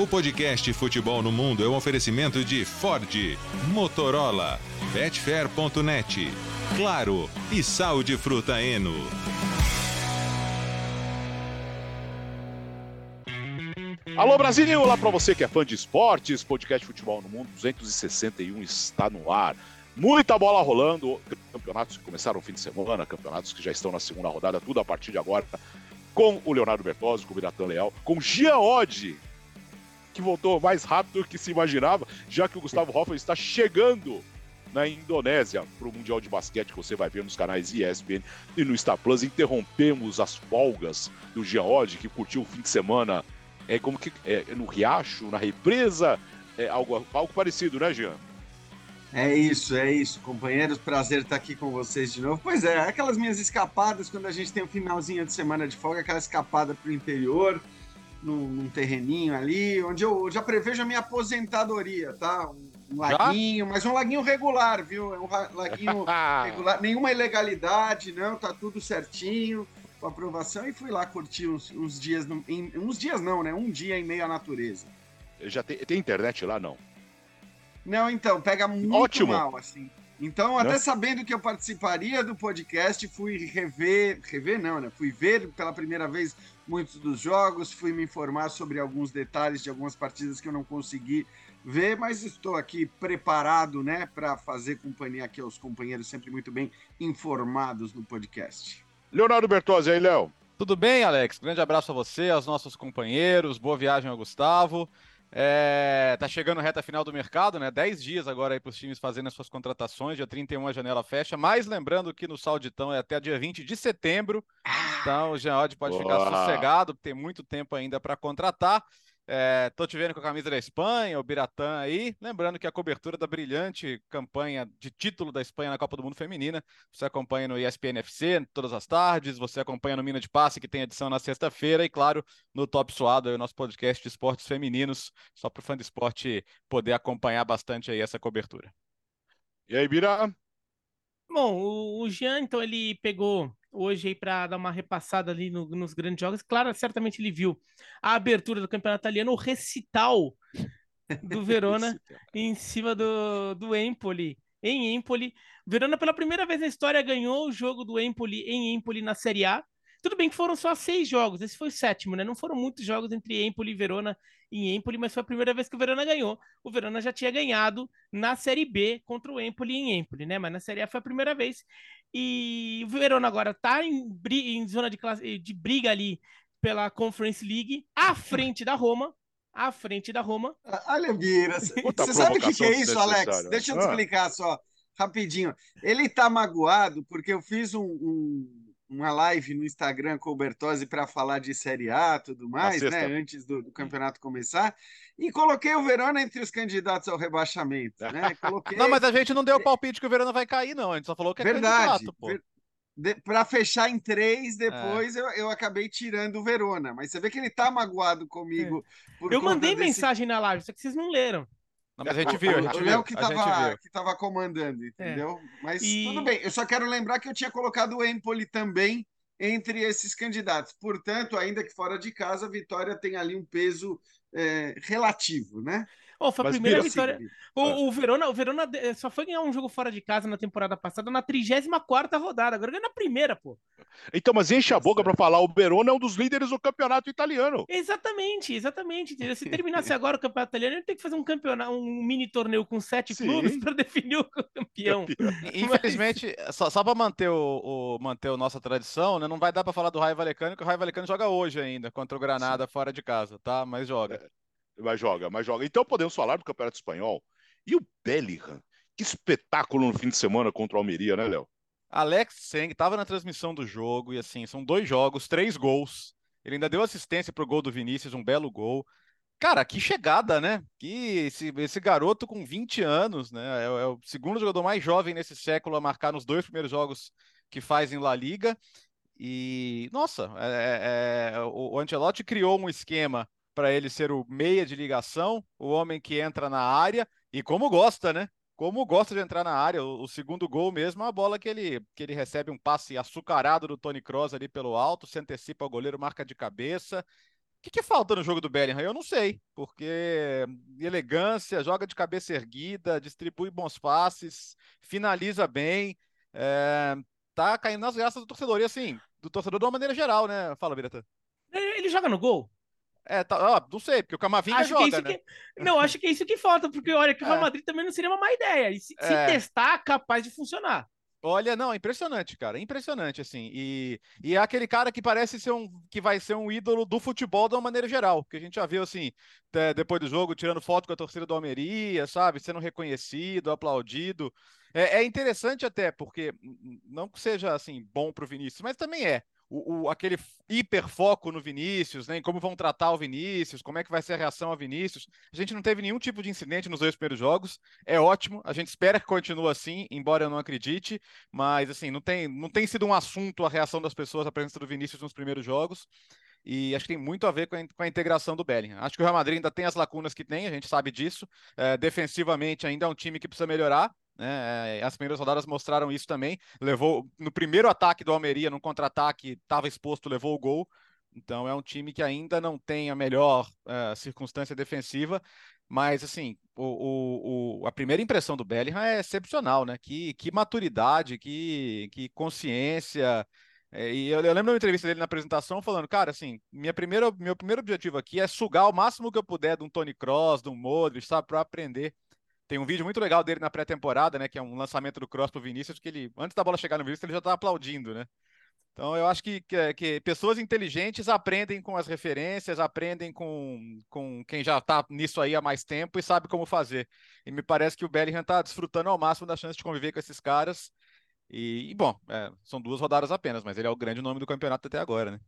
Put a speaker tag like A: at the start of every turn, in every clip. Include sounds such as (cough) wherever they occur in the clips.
A: O podcast Futebol no Mundo é um oferecimento de Ford, Motorola, Betfair.net, Claro e Sal de Fruta Eno.
B: Alô Brasil, olá para você que é fã de esportes, podcast Futebol no Mundo 261 está no ar. Muita bola rolando, campeonatos que começaram no fim de semana, campeonatos que já estão na segunda rodada, tudo a partir de agora, com o Leonardo Bertozzi, com o Biratan Leal, com Gia Oddi, que voltou mais rápido do que se imaginava, já que o Gustavo Hoffman está chegando na Indonésia para o Mundial de Basquete, que você vai ver nos canais ESPN e no Star Plus. Interrompemos as folgas do Geode, que curtiu o fim de semana é como que é, no Riacho, na represa, é algo, algo parecido, né, Jean?
C: É isso, é isso, companheiros. Prazer estar aqui com vocês de novo. Pois é, aquelas minhas escapadas, quando a gente tem um finalzinho de semana de folga, aquela escapada para o interior, num, num, terreninho ali, onde eu já prevejo a minha aposentadoria, tá? Um, um laguinho, mas um laguinho regular, viu? É um laguinho (laughs) regular, nenhuma ilegalidade, não, tá tudo certinho, com aprovação, e fui lá curtir uns, uns dias, no, em, uns dias não, né? Um dia em meio à natureza.
B: Já tem, tem internet lá, não?
C: Não, então, pega muito
B: Ótimo.
C: mal, assim. Então, até não? sabendo que eu participaria do podcast, fui rever, rever não, né? Fui ver pela primeira vez muitos dos jogos, fui me informar sobre alguns detalhes de algumas partidas que eu não consegui ver, mas estou aqui preparado, né, para fazer companhia aqui aos companheiros sempre muito bem informados no podcast.
B: Leonardo Bertozzi, aí, Léo.
D: Tudo bem, Alex? Grande abraço a você, aos nossos companheiros, boa viagem ao Gustavo. É, tá chegando reta final do mercado, né? 10 dias agora aí para os times fazendo as suas contratações. Dia 31 a janela fecha. Mas lembrando que no Sauditão é até dia 20 de setembro. Então o Jean pode Boa. ficar sossegado, tem muito tempo ainda para contratar. É, tô te vendo com a camisa da Espanha, o Biratã aí. Lembrando que a cobertura da brilhante campanha de título da Espanha na Copa do Mundo Feminina, você acompanha no ESPN FC todas as tardes, você acompanha no Mina de Passe, que tem edição na sexta-feira, e claro, no Top Suado, o nosso podcast de esportes femininos, só para o fã de esporte poder acompanhar bastante aí essa cobertura.
B: E aí, Bira?
E: Bom, o Jean, então, ele pegou hoje aí para dar uma repassada ali no, nos grandes jogos. Claro, certamente ele viu a abertura do campeonato italiano, o recital (laughs) do Verona em cima do, do Empoli. Em Empoli, Verona pela primeira vez na história ganhou o jogo do Empoli em Empoli na Série A. Tudo bem que foram só seis jogos, esse foi o sétimo, né? Não foram muitos jogos entre Empoli e Verona em Empoli, mas foi a primeira vez que o Verona ganhou. O Verona já tinha ganhado na Série B contra o Empoli em Empoli, né? Mas na Série A foi a primeira vez. E o Verona agora tá em, em zona de, classe, de briga ali pela Conference League, à frente da Roma. À frente da Roma.
C: Olha, Bira, você sabe o que, que, é isso, Alex? Deixa eu te ah. explicar só, rapidinho. Ele tá magoado porque eu fiz um, um uma live no Instagram com o Bertozzi para falar de Série A e tudo mais, né? Antes do, do, campeonato começar. E coloquei o Verona entre os candidatos ao rebaixamento. Né? (laughs) Coloquei...
D: Não, mas a gente não deu o palpite que o Verona vai cair, não. A gente só falou que é
C: Verdade. candidato, pô. Para fechar em três, depois é. eu, eu acabei tirando o Verona. Mas você vê que ele tá magoado comigo.
E: É. eu mandei desse... mensagem na live, só que vocês não leram.
D: Não, mas a gente viu, a gente
C: o Léo que estava que tava comandando, entendeu? É. Mas e... tudo bem. Eu só quero lembrar que eu tinha colocado o Empoli também entre esses candidatos. Portanto, ainda que fora de casa, a vitória tem ali um peso é, relativo, né?
E: Oh, foi a Mas primeira vitória. Assim, o, ah. o, Verona, o Verona só foi ganhar um jogo fora de casa na temporada passada na 34 rodada. Agora ganha na primeira, pô.
B: Então, mas enche a boca para falar: o Verona é um dos líderes do campeonato italiano.
E: Exatamente, exatamente. Se (laughs) terminasse agora o campeonato italiano, ele tem que fazer um campeonato, um mini torneio com sete Sim. clubes para definir o (laughs) campeão.
D: Infelizmente, mas... só, só para manter o, o, manter a nossa tradição, né? Não vai dar para falar do Raio Valecano, que o Raio Valecano joga hoje ainda contra o Granada Sim. fora de casa, tá? Mas joga. É.
B: Mas joga, mas joga. Então podemos falar do Campeonato Espanhol. E o Bellingham? Que espetáculo no fim de semana contra o Almeria, né, Léo?
D: Alex Seng estava na transmissão do jogo e assim, são dois jogos, três gols. Ele ainda deu assistência pro gol do Vinícius, um belo gol. Cara, que chegada, né? Que esse, esse garoto com 20 anos, né? É, é, o segundo jogador mais jovem nesse século a marcar nos dois primeiros jogos que faz em La Liga. E, nossa, é, é, é o, Ancelotti criou um esquema para ele ser o meia de ligação, o homem que entra na área e como gosta, né? Como gosta de entrar na área. O, o segundo gol mesmo é a bola que ele, que ele recebe um passe açucarado do Tony Kroos ali pelo alto, se antecipa o goleiro, marca de cabeça. que, que falta no jogo do Bellingham? Eu não sei, porque elegância, joga de cabeça erguida, distribui bons passes, finaliza bem, é, tá caindo nas graças do torcedor. E assim, do torcedor de uma maneira geral, né? Fala, Bireta.
E: Ele joga no gol?
D: É, tá, ó, não sei, porque o Camavinga
E: acho
D: joga,
E: que
D: né?
E: Que... Não, acho que é isso que falta, porque olha que o (laughs) Real Madrid também não seria uma má ideia. E se, é. se testar, capaz de funcionar.
D: Olha, não, impressionante, cara, impressionante, assim, e, e é aquele cara que parece ser um, que vai ser um ídolo do futebol de uma maneira geral, que a gente já viu, assim, depois do jogo, tirando foto com a torcida do Almeria, sabe, sendo reconhecido, aplaudido, é, é interessante até, porque, não que seja, assim, bom pro Vinícius, mas também é, o, o, aquele hiperfoco no Vinícius, né, em como vão tratar o Vinícius, como é que vai ser a reação ao Vinícius. A gente não teve nenhum tipo de incidente nos dois primeiros jogos, é ótimo, a gente espera que continue assim, embora eu não acredite, mas assim, não tem, não tem sido um assunto a reação das pessoas, a presença do Vinícius nos primeiros jogos, e acho que tem muito a ver com a, com a, integração do Bellingham. Acho que o Real Madrid ainda tem as lacunas que tem, a gente sabe disso. É, defensivamente ainda é um time que precisa melhorar, né? É, as primeiras rodadas mostraram isso também. Levou no primeiro ataque do Almeria, no contra-ataque, estava exposto, levou o gol. Então é um time que ainda não tem a melhor uh, circunstância defensiva, mas assim, o, o, o, a primeira impressão do Bellingham é excepcional, né? Que, que maturidade, que, que consciência. É, e eu, eu lembro da entrevista dele na apresentação falando, cara, assim, minha primeira, meu primeiro objetivo aqui é sugar o máximo que eu puder de um Tony Cross, de um Modric, sabe, para aprender. Tem um vídeo muito legal dele na pré-temporada, né? Que é um lançamento do Cross pro Vinícius, que ele, antes da bola chegar no Vinícius, ele já tá aplaudindo, né? Então eu acho que, que, que, pessoas inteligentes aprendem com as referências, aprendem com, com quem já está nisso aí há mais tempo e sabe como fazer. E me parece que o Bellingham está desfrutando ao máximo da chance de conviver com esses caras. E, e bom, é, são duas rodadas apenas, mas ele é o grande nome do campeonato até agora, né?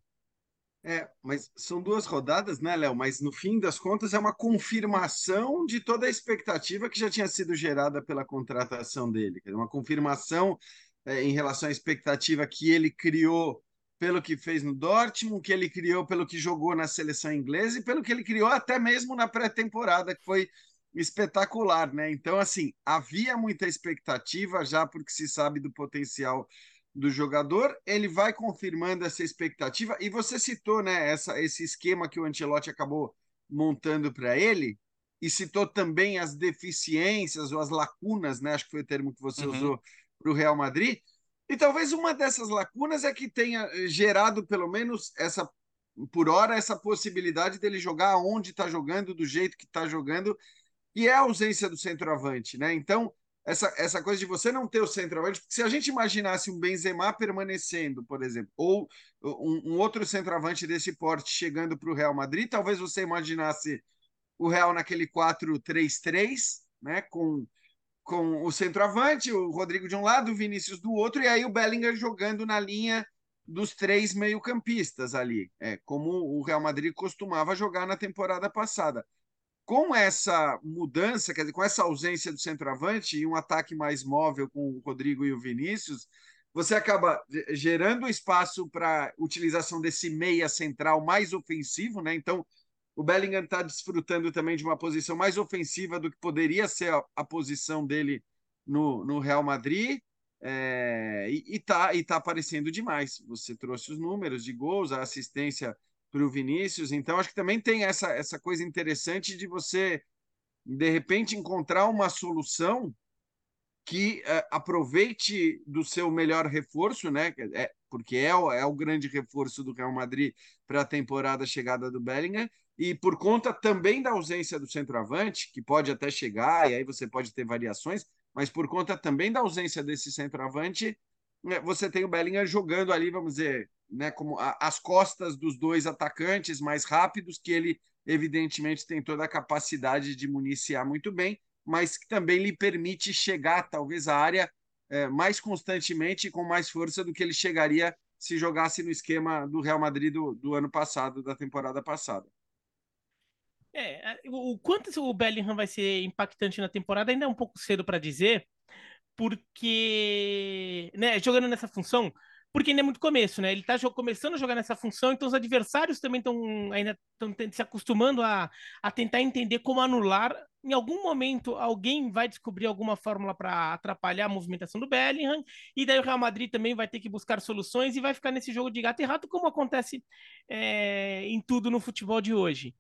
C: É, mas são duas rodadas, né, Léo? Mas no fim das contas é uma confirmação de toda a expectativa que já tinha sido gerada pela contratação dele. Uma confirmação é, em relação à expectativa que ele criou pelo que fez no Dortmund, que ele criou pelo que jogou na seleção inglesa e pelo que ele criou até mesmo na pré-temporada, que foi espetacular, né? Então, assim, havia muita expectativa já porque se sabe do potencial do jogador, ele vai confirmando essa expectativa. E você citou, né, essa, esse esquema que o Ancelotti acabou montando para ele, e citou também as deficiências ou as lacunas, né, acho que foi o termo que você uhum. usou para o Real Madrid. E talvez uma dessas lacunas é que tenha gerado, pelo menos, essa por hora, essa possibilidade dele jogar onde está jogando, do jeito que está jogando, e é a ausência do centroavante, né? Então, essa, essa coisa de você não ter o centroavante, porque se a gente imaginasse um Benzema permanecendo, por exemplo, ou um, um outro centroavante desse porte chegando para o Real Madrid, talvez você imaginasse o Real naquele 4-3-3, né, com, com o centroavante, o Rodrigo de um lado, o Vinícius do outro, e aí o Bellingham jogando na linha dos três meio-campistas ali, é, como o Real Madrid costumava jogar na temporada passada com essa mudança, quer dizer, com essa ausência do centroavante e um ataque mais móvel com o Rodrigo e o Vinícius, você acaba gerando espaço para utilização desse meia central mais ofensivo, né? Então, o Bellingham está desfrutando também de uma posição mais ofensiva do que poderia ser a, a posição dele no, no Real Madrid. É, e, está e tá aparecendo demais. Você trouxe os números de gols, a assistência para o Vinícius. Então, acho que também tem essa, essa coisa interessante de você, de repente, encontrar uma solução que é, aproveite do seu melhor reforço, né? É, porque é, é o grande reforço do Real Madrid para a temporada chegada do Bellingham, e por conta também da ausência do centroavante, que pode até chegar, e aí você pode ter variações, mas por conta também da ausência desse centroavante, você tem o Bellingham jogando ali, vamos dizer, né, como a, as costas dos dois atacantes mais rápidos, que ele evidentemente tem toda a capacidade de municiar muito bem, mas que também lhe permite chegar talvez à área é, mais constantemente e com mais força do que ele chegaria se jogasse no esquema do Real Madrid do, do ano passado, da temporada passada.
E: É, o quanto o Bellingham vai ser impactante na temporada ainda é um pouco cedo para dizer, porque, né, jogando nessa função, porque ainda é muito começo, né? Ele tá começando a jogar nessa função, então os adversários também estão ainda estão se acostumando a, a tentar entender como anular. Em algum momento, alguém vai descobrir alguma fórmula para atrapalhar a movimentação do Bellingham, e daí o Real Madrid também vai ter que buscar soluções e vai ficar nesse jogo de gato e rato, como acontece é, em tudo no futebol de hoje.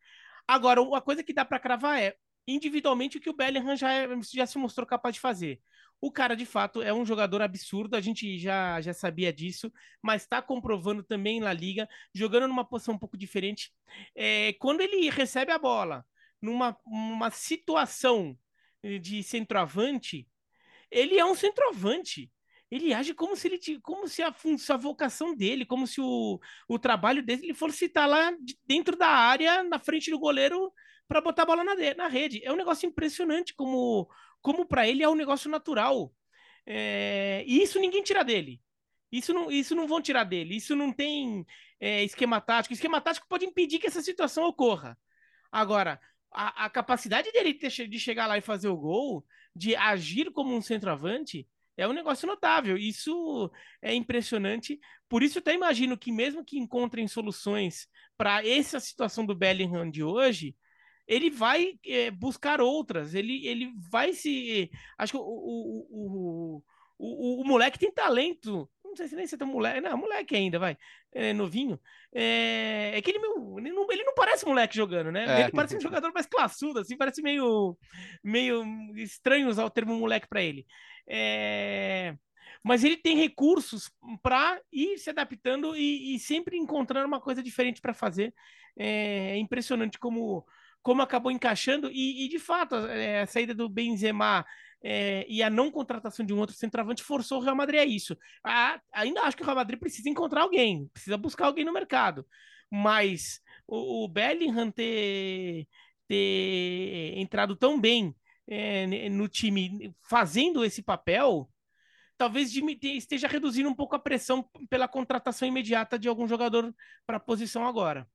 E: Agora, uma coisa que dá para cravar é individualmente o que o Bellingham já, é, já se mostrou capaz de fazer. O cara, de fato, é um jogador absurdo, a gente já, já sabia disso, mas está comprovando também na liga, jogando numa posição um pouco diferente. É, quando ele recebe a bola numa uma situação de centroavante, ele é um centroavante. Ele age como se ele como se a, a vocação dele, como se o, o trabalho dele fosse estar lá dentro da área, na frente do goleiro, para botar a bola na, na rede. É um negócio impressionante como como para ele é um negócio natural. É, e isso ninguém tira dele. Isso não, isso não vão tirar dele. Isso não tem é, esquema tático. Esquema tático pode impedir que essa situação ocorra. Agora, a, a capacidade dele ter, de chegar lá e fazer o gol, de agir como um centroavante, é um negócio notável. Isso é impressionante. Por isso, eu até imagino que, mesmo que encontrem soluções para essa situação do Bellingham de hoje, ele vai é, buscar outras, ele, ele vai se. Acho que o, o, o, o, moleque tem talento. Não sei se nem você tá moleque. Não, moleque ainda, vai. É novinho. É, é que ele, meu, ele, não, ele não parece moleque jogando, né? É. Ele parece um jogador mais classudo, assim, parece meio, meio estranho usar o termo moleque para ele. É, mas ele tem recursos para ir se adaptando e, e, sempre encontrando uma coisa diferente para fazer. É impressionante como como acabou encaixando, e, e de fato, é, a saída do Benzema é, e a não contratação de um outro centroavante forçou o Real Madrid a isso. A, ainda acho que o Real Madrid precisa encontrar alguém, precisa buscar alguém no mercado. Mas o, o Bellingham ter, ter entrado tão bem é, no time fazendo esse papel, talvez esteja reduzindo um pouco a pressão pela contratação imediata de algum jogador para a posição agora.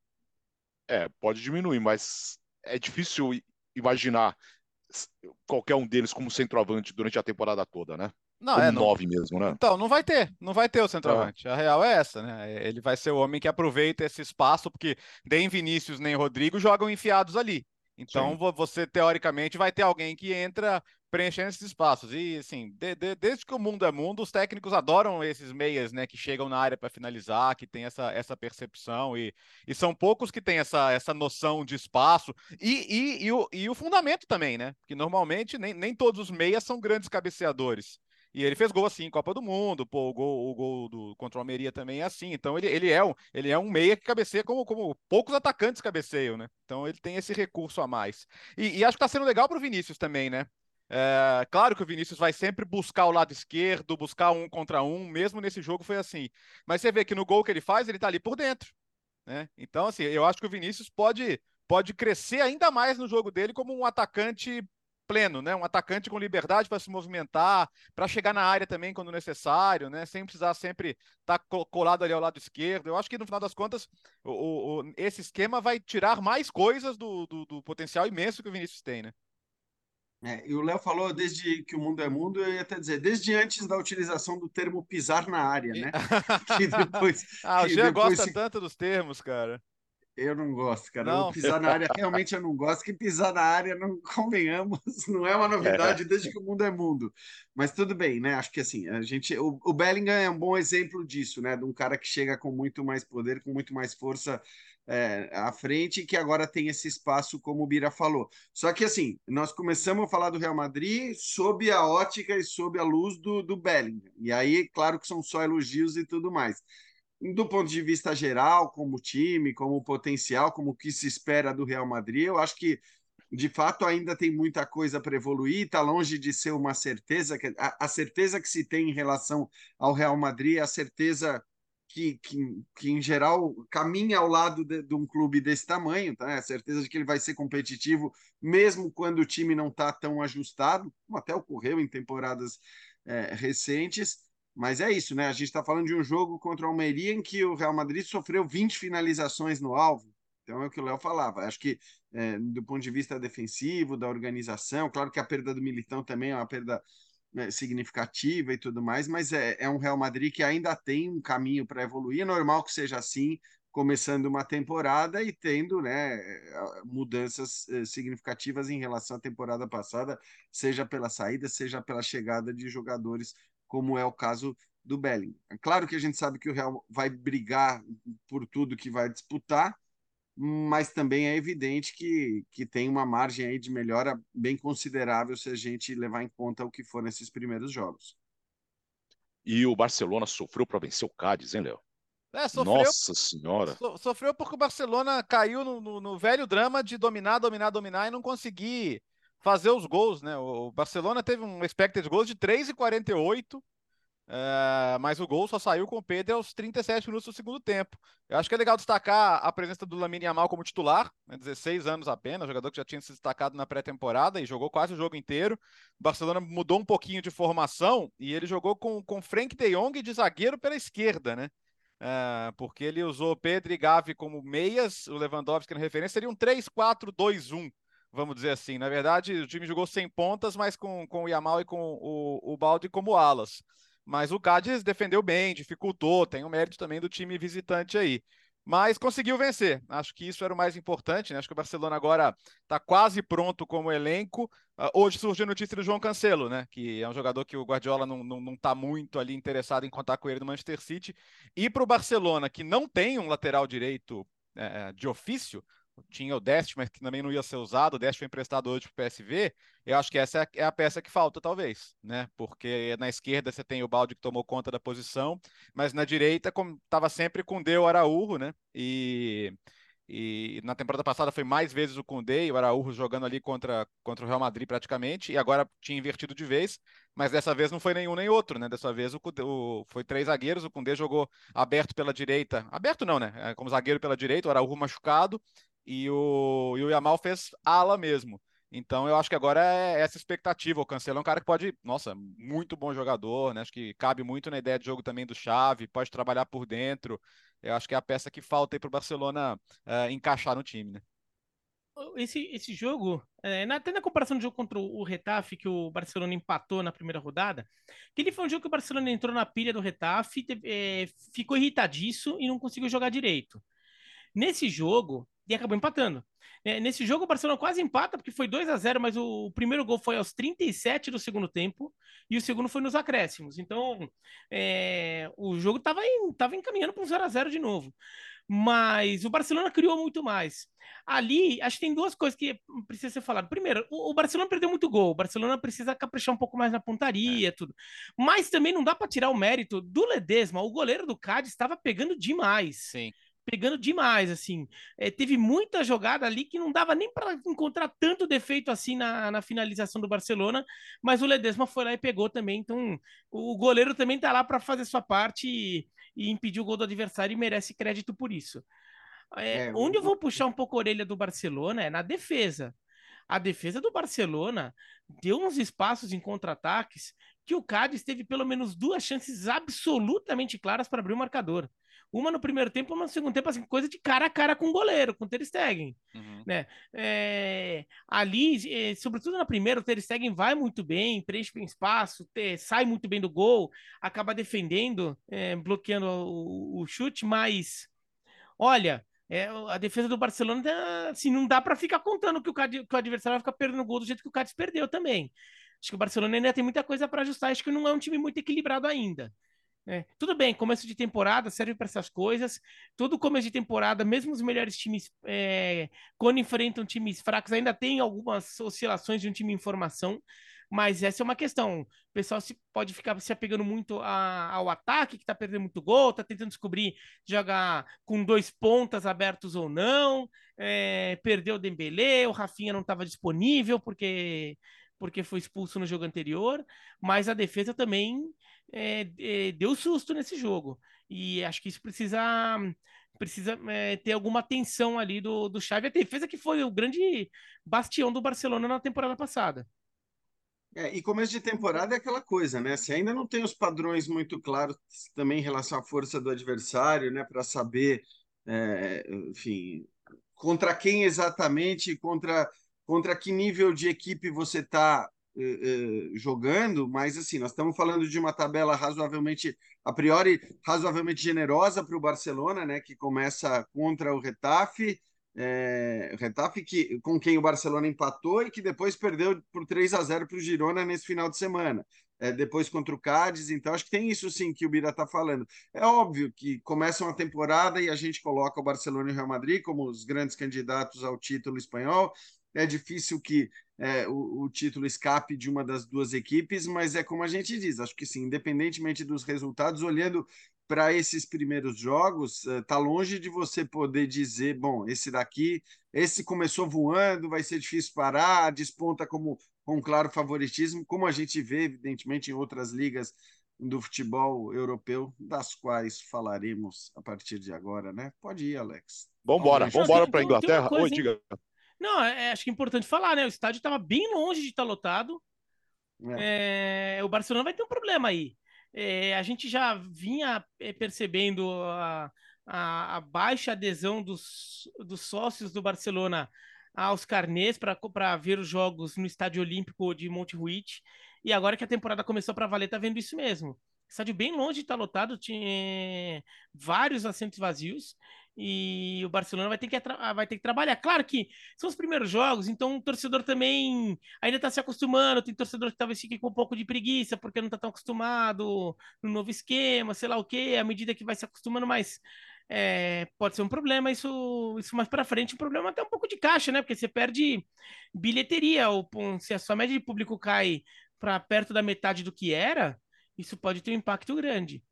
B: É, pode diminuir, mas é difícil imaginar qualquer um deles como centroavante durante a temporada toda, né?
D: Não, como é nove mesmo, né? Então, não vai ter, não vai ter o centroavante. É. A real é essa, né? Ele vai ser o homem que aproveita esse espaço, porque nem Vinícius nem Rodrigo jogam enfiados ali. Então, Sim. você teoricamente vai ter alguém que entra preenchendo esses espaços. E assim, de, de, desde que o mundo é mundo, os técnicos adoram esses meias, né, que chegam na área para finalizar, que tem essa, essa percepção e, e são poucos que têm essa, essa noção de espaço e, e, e, o, e o fundamento também, né? Porque normalmente nem, nem todos os meias são grandes cabeceadores. E ele fez gol assim Copa do Mundo, pô, o gol, o gol do, contra o Almeria também é assim. Então ele, ele, é, um, ele é um meia que cabeceia como, como poucos atacantes cabeceiam, né? Então ele tem esse recurso a mais. E, e acho que tá sendo legal pro Vinícius também, né? É, claro que o Vinícius vai sempre buscar o lado esquerdo, buscar um contra um, mesmo nesse jogo foi assim. Mas você vê que no gol que ele faz, ele tá ali por dentro. Né? Então, assim, eu acho que o Vinícius pode, pode crescer ainda mais no jogo dele como um atacante pleno, né? Um atacante com liberdade para se movimentar, para chegar na área também quando necessário, né? Sem precisar sempre estar tá colado ali ao lado esquerdo. Eu acho que no final das contas, o, o esse esquema vai tirar mais coisas do, do, do potencial imenso que o Vinícius tem, né?
C: É, e o Léo falou desde que o mundo é mundo, eu ia até dizer, desde antes da utilização do termo pisar na área, né? (laughs)
D: que depois, ah, o Jean gosta se... tanto dos termos, cara.
C: Eu não gosto, cara. Não. pisar na área, realmente eu não gosto. Que pisar na área, não (laughs) convenhamos, não é uma novidade é. desde que o mundo é mundo. Mas tudo bem, né? Acho que assim, a gente. O, o Bellingham é um bom exemplo disso, né? De um cara que chega com muito mais poder, com muito mais força é, à frente que agora tem esse espaço, como o Bira falou. Só que assim, nós começamos a falar do Real Madrid sob a ótica e sob a luz do, do Bellingham. E aí, claro que são só elogios e tudo mais. Do ponto de vista geral, como time, como potencial, como o que se espera do Real Madrid, eu acho que de fato ainda tem muita coisa para evoluir, está longe de ser uma certeza. A, a certeza que se tem em relação ao Real Madrid a certeza que, que, que, em geral caminha ao lado de, de um clube desse tamanho, tá? É a certeza de que ele vai ser competitivo, mesmo quando o time não está tão ajustado, como até ocorreu em temporadas é, recentes. Mas é isso, né? A gente está falando de um jogo contra o Almeria em que o Real Madrid sofreu 20 finalizações no alvo. Então é o que o Léo falava. Acho que é, do ponto de vista defensivo, da organização, claro que a perda do Militão também é uma perda né, significativa e tudo mais, mas é, é um Real Madrid que ainda tem um caminho para evoluir. É normal que seja assim, começando uma temporada e tendo né, mudanças eh, significativas em relação à temporada passada, seja pela saída, seja pela chegada de jogadores, como é o caso do Belling. É claro que a gente sabe que o Real vai brigar por tudo que vai disputar, mas também é evidente que, que tem uma margem aí de melhora bem considerável se a gente levar em conta o que foram esses primeiros jogos.
B: E o Barcelona sofreu para vencer o Cádiz, hein, Léo?
D: É, sofreu,
B: Nossa senhora.
D: So, sofreu porque o Barcelona caiu no, no, no, velho drama de dominar, dominar, dominar e não conseguir fazer os gols, né? O, Barcelona teve um expected goals de 3,48, é, mas o gol só saiu com o Pedro aos 37 minutos do segundo tempo. Eu acho que é legal destacar a presença do Lamine Yamal como titular, né, 16 anos apenas, jogador que já tinha se destacado na pré-temporada e jogou quase o jogo inteiro. O Barcelona mudou um pouquinho de formação e ele jogou com, com Frank de Jong de zagueiro pela esquerda, né? Uh, porque ele usou Pedro e Gavi como meias, o Lewandowski na referência, seria um 3-4-2-1, vamos dizer assim. Na verdade, o time jogou sem pontas, mas com, com o Yamal e com o, o Balde como alas. Mas o Cádiz defendeu bem, dificultou, tem o mérito também do time visitante aí mas conseguiu vencer. Acho que isso era o mais importante. Né? Acho que o Barcelona agora está quase pronto como elenco. Uh, hoje surgiu a notícia do João Cancelo, né? que é um jogador que o Guardiola não não, não tá muito ali interessado em contar com ele no Manchester City. E para o Barcelona, que não tem um lateral direito é, de ofício, tinha o Dest, mas que também não ia ser usado, o Dest foi emprestado hoje para o PSV, eu acho que essa é, é a peça que falta, talvez, né? Porque na esquerda você tem o Balde que tomou conta da posição, mas na direita, estava sempre com o Deu Araújo, né? E, e na temporada passada foi mais vezes o Koundé e o Araújo jogando ali contra, contra o Real Madrid praticamente, e agora tinha invertido de vez, mas dessa vez não foi nenhum nem outro, né? Dessa vez o, o foi três zagueiros, o Koundé jogou aberto pela direita, aberto não, né? É, como zagueiro pela direita, o Araújo machucado, e o, e o Yamal fez ala mesmo. Então eu acho que agora é essa expectativa. O Cancelo é um cara que pode, nossa, muito bom jogador, né? Acho que cabe muito na ideia de jogo também do Xavi, pode trabalhar por dentro. Eu acho que é a peça que falta aí para o Barcelona uh, encaixar no time, né?
E: Esse, esse jogo, é, até na comparação do jogo contra o Retafe, que o Barcelona empatou na primeira rodada, que ele foi um jogo que o Barcelona entrou na pilha do Retafe, é, ficou irritadiço e não conseguiu jogar direito. Nesse jogo, e acabou empatando. É, nesse jogo, o Barcelona quase empata, porque foi 2 a 0 mas o, o, primeiro gol foi aos 37 do segundo tempo e o segundo foi nos acréscimos. Então, é, o jogo estava tava encaminhando para um 0 a 0 de novo. Mas o Barcelona criou muito mais. Ali, acho que tem duas coisas que precisa ser falado. Primeiro, o, o Barcelona perdeu muito gol. O Barcelona precisa caprichar um pouco mais na pontaria, é. tudo. Mas também não dá para tirar o mérito do Ledesma. O goleiro do Cádiz estava pegando demais.
D: Sim
E: pegando demais, assim. É, teve muita jogada ali que não dava nem para encontrar tanto defeito assim na, na finalização do Barcelona, mas o Ledesma foi lá e pegou também. Então, o goleiro também tá lá para fazer sua parte e, e, impedir o gol do adversário e merece crédito por isso. É, é, onde eu vou puxar um pouco a orelha do Barcelona é na defesa. A defesa do Barcelona deu uns espaços em contra-ataques que o Cádiz teve pelo menos duas chances absolutamente claras para abrir o marcador. Uma no primeiro tempo, uma no segundo tempo, assim, coisa de cara a cara com o goleiro, com o Ter Stegen, uhum. né? É, ali, é, sobretudo na primeira, o Ter Stegen vai muito bem, preenche bem espaço, sai muito bem do gol, acaba defendendo, é, bloqueando o, o, chute, mas olha, é, a defesa do Barcelona, assim, não dá para ficar contando que o, que o adversário vai ficar perdendo gol do jeito que o Cádiz perdeu também. Acho que o Barcelona ainda tem muita coisa para ajustar, acho que não é um time muito equilibrado ainda. É, tudo bem, começo de temporada serve para essas coisas. Todo começo de temporada, mesmo os melhores times, é, quando enfrentam times fracos, ainda tem algumas oscilações de um time em formação. Mas essa é uma questão. O pessoal se, pode ficar se apegando muito a, ao ataque, que está perdendo muito gol, está tentando descobrir jogar com dois pontas abertos ou não. É, perdeu o Dembélé, o Rafinha não estava disponível porque porque foi expulso no jogo anterior, mas a defesa também é, é, deu susto nesse jogo. E acho que isso precisa precisa é, ter alguma atenção ali do, do Xavi. A defesa que foi o grande bastião do Barcelona na temporada passada.
C: É, e começo de temporada é aquela coisa, né? Se ainda não tem os padrões muito claros também em relação à força do adversário, né? Para saber, é, enfim, contra quem exatamente, contra, contra que nível de equipe você está uh, uh, jogando, mas assim, nós estamos falando de uma tabela razoavelmente, a priori, razoavelmente generosa para o Barcelona, né, que começa contra o Retafe, é, Retafe que, com quem o Barcelona empatou e que depois perdeu por 3 a 0 para o Girona nesse final de semana. É, depois contra o Cádiz, então acho que tem isso sim que o Bira está falando. É óbvio que começa uma temporada e a gente coloca o Barcelona e o Real Madrid como os grandes candidatos ao título espanhol. É difícil que é, o, o, título escape de uma das duas equipes, mas é como a gente diz, acho que sim, independentemente dos resultados, olhando para esses primeiros jogos, está eh, longe de você poder dizer, bom, esse daqui, esse começou voando, vai ser difícil parar, desponta como com um claro favoritismo, como a gente vê, evidentemente, em outras ligas do futebol europeu, das quais falaremos a partir de agora, né? Pode ir, Alex.
B: Vambora, vambora para a Inglaterra. Oi, diga.
E: Não, é, acho que é importante falar, né? O estádio estava bem longe de estar tá lotado. É. É, o Barcelona vai ter um problema aí. É, a gente já vinha é, percebendo a, a, a, baixa adesão dos, dos sócios do Barcelona aos carnês para ver os jogos no Estádio Olímpico de Montjuic. E agora que a temporada começou para valer, tá vendo isso mesmo. Estádio bem longe de estar tá lotado, tinha vários assentos vazios e o Barcelona vai ter que, vai ter que trabalhar. Claro que são os primeiros jogos, então o torcedor também ainda está se acostumando. Tem torcedor que talvez fique com um pouco de preguiça porque não está tão acostumado no novo esquema, sei lá o que, à medida que vai se acostumando, mas é, pode ser um problema isso, isso mais para frente. Um problema até um pouco de caixa, né? Porque você perde bilheteria, ou se a sua média de público cai para perto da metade do que era, isso pode ter um impacto grande.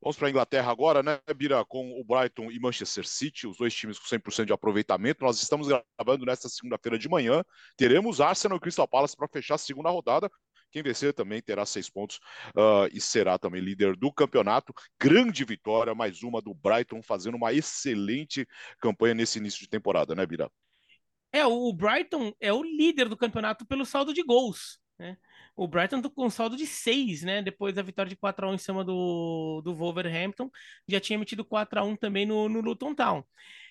B: Vamos para a Inglaterra agora, né, Bira, com o Brighton e Manchester City, os dois times com 100% de aproveitamento. Nós estamos gravando nesta segunda-feira de manhã. Teremos Arsenal e Crystal Palace para fechar a segunda rodada. Quem vencer também terá seis pontos uh, e será também líder do campeonato. Grande vitória, mais uma do Brighton, fazendo uma excelente campanha nesse início de temporada, né, Bira?
E: É, o Brighton é o líder do campeonato pelo saldo de gols. Né? O Brighton tá com saldo de 6, né? Depois da vitória de 4 a 1 em cima do, do Wolverhampton. Já tinha metido 4 a 1 também no, no Luton Town.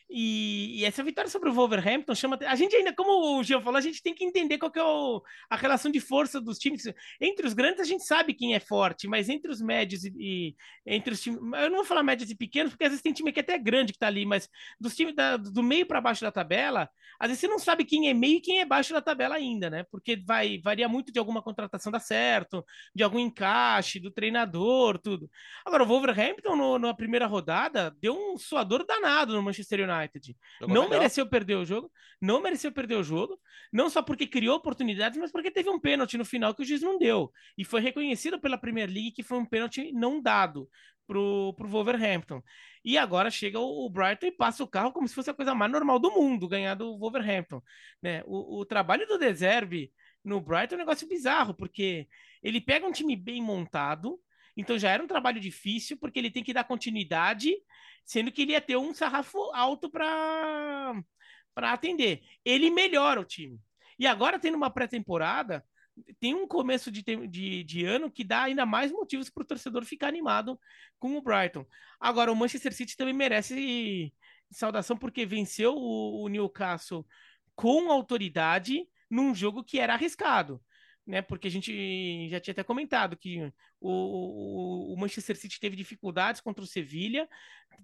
E: E, e, essa vitória sobre o Wolverhampton chama. A gente ainda, como o Gil falou, a gente tem que entender qual que é o, a relação de força dos times. Entre os grandes, a gente sabe quem é forte, mas entre os médios e, e entre os times. Eu não vou falar médios e pequenos, porque às vezes tem time que é até grande que tá ali, mas dos times da, do meio para baixo da tabela, às vezes você não sabe quem é meio e quem é baixo da tabela ainda, né? Porque vai varia muito de alguma contratação dar certo, de algum encaixe, do treinador, tudo. Agora, o Wolverhampton, no, na primeira rodada, deu um suador danado no Manchester United. United. Jogou não melhor. mereceu perder o jogo, não mereceu perder o jogo, não só porque criou oportunidades, mas porque teve um pênalti no final que o juiz não deu. E foi reconhecido pela Premier League que foi um pênalti não dado pro, pro Wolverhampton. E agora chega o, Brighton e passa o carro como se fosse a coisa mais normal do mundo, ganhar do Wolverhampton. Né? O, o trabalho do Deserve no Brighton é um negócio bizarro, porque ele pega um time bem montado, então já era um trabalho difícil, porque ele tem que dar continuidade sendo que ele ia ter um sarrafo alto para atender. Ele melhora o time. E agora, tendo uma pré-temporada, tem um começo de, de, de, ano que dá ainda mais motivos para o torcedor ficar animado com o Brighton. Agora, o Manchester City também merece saudação porque venceu o, o Newcastle com autoridade num jogo que era arriscado. Né, porque a gente já tinha até comentado que o, o, o Manchester City teve dificuldades contra o Sevilha,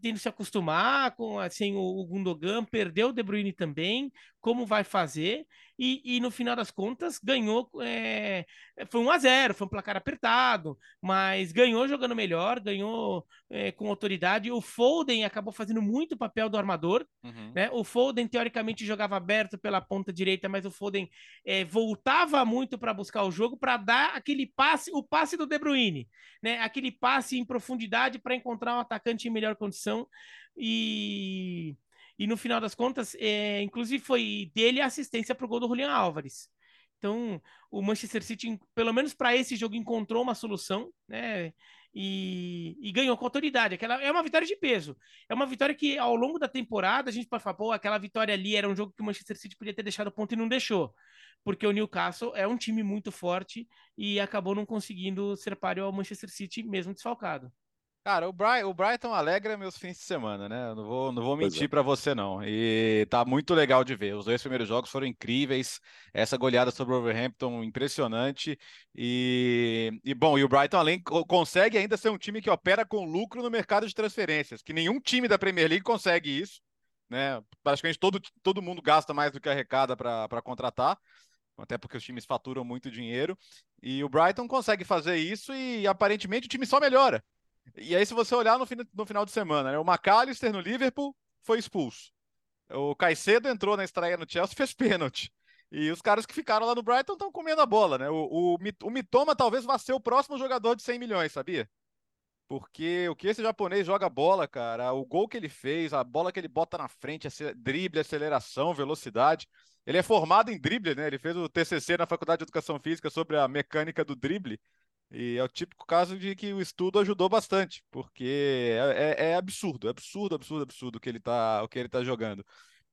E: tendo se acostumar com assim, o Gundogan, perdeu o De Bruyne também, como vai fazer, e, e no final das contas ganhou, é, foi 1 a 0 foi um placar apertado, mas ganhou jogando melhor, ganhou é, com autoridade, o Foden acabou fazendo muito papel do armador, uhum. né? o Foden teoricamente jogava aberto pela ponta direita, mas o Foden é, voltava muito para buscar o jogo, para dar aquele passe, o passe do De Bruyne, né? aquele passe em profundidade para encontrar um atacante em melhor condição, e e no final das contas, é, inclusive foi dele a assistência para o gol do Julian Álvares. Então, o Manchester City, pelo menos para esse jogo, encontrou uma solução, né? E, e, ganhou com autoridade. Aquela é uma vitória de peso. É uma vitória que, ao longo da temporada, a gente pode falar, pô, aquela vitória ali era um jogo que o Manchester City podia ter deixado ponto e não deixou. Porque o Newcastle é um time muito forte e acabou não conseguindo ser páreo ao Manchester City, mesmo desfalcado.
D: Cara, o, Bright, o Brighton alegra meus fins de semana, né? Eu não vou, não vou mentir é. para você, não. E tá muito legal de ver. Os dois primeiros jogos foram incríveis. Essa goleada sobre o Overhampton, impressionante. E, e bom, e o Brighton, além, consegue ainda ser um time que opera com lucro no mercado de transferências, que nenhum time da Premier League consegue isso. Né? Praticamente todo, todo mundo gasta mais do que arrecada para contratar até porque os times faturam muito dinheiro. E o Brighton consegue fazer isso e aparentemente o time só melhora. E aí, se você olhar no, no final de semana, né, o McAllister no Liverpool foi expulso. O Caicedo entrou na estreia no Chelsea fez pênalti. E os caras que ficaram lá no Brighton estão comendo a bola, né? O, o, o Mitoma talvez vá ser o próximo jogador de 100 milhões, sabia? Porque o que esse japonês joga bola, cara, o gol que ele fez, a bola que ele bota na frente, drible, aceleração, velocidade. Ele é formado em drible, né? Ele fez o TCC na Faculdade de Educação Física sobre a mecânica do drible. E é o típico caso de que o estudo ajudou bastante, porque é, é, é absurdo, é absurdo, absurdo, absurdo o que ele tá, ele tá jogando.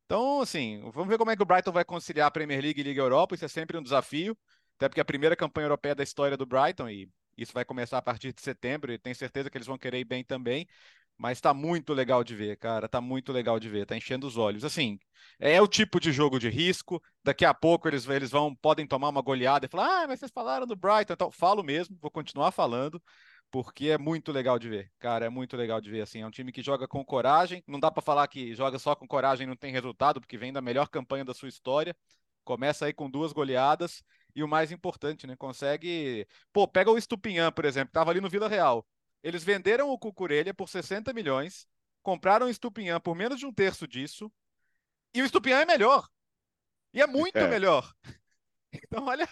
D: Então, assim, vamos ver como é que o Brighton vai conciliar a Premier League e Liga Europa, isso é sempre um desafio, até porque é a primeira campanha europeia da história do Brighton, e isso vai começar a partir de setembro, e tenho certeza que eles vão querer ir bem também. Mas tá muito legal de ver, cara. Tá muito legal de ver, tá enchendo os olhos. Assim, é o tipo de jogo de risco. Daqui a pouco eles, eles vão podem tomar uma goleada e falar: "Ah, mas vocês falaram do Brighton". Então, falo mesmo, vou continuar falando, porque é muito legal de ver. Cara, é muito legal de ver assim, é um time que joga com coragem. Não dá para falar que joga só com coragem e não tem resultado, porque vem da melhor campanha da sua história. Começa aí com duas goleadas e o mais importante, né, consegue, pô, pega o Estupinhã, por exemplo, que tava ali no Vila Real eles venderam o Cucurelha por 60 milhões, compraram o Stupinhan por menos de um terço disso, e o Stupinhan é melhor. E é muito é. melhor. (laughs) Então, olha,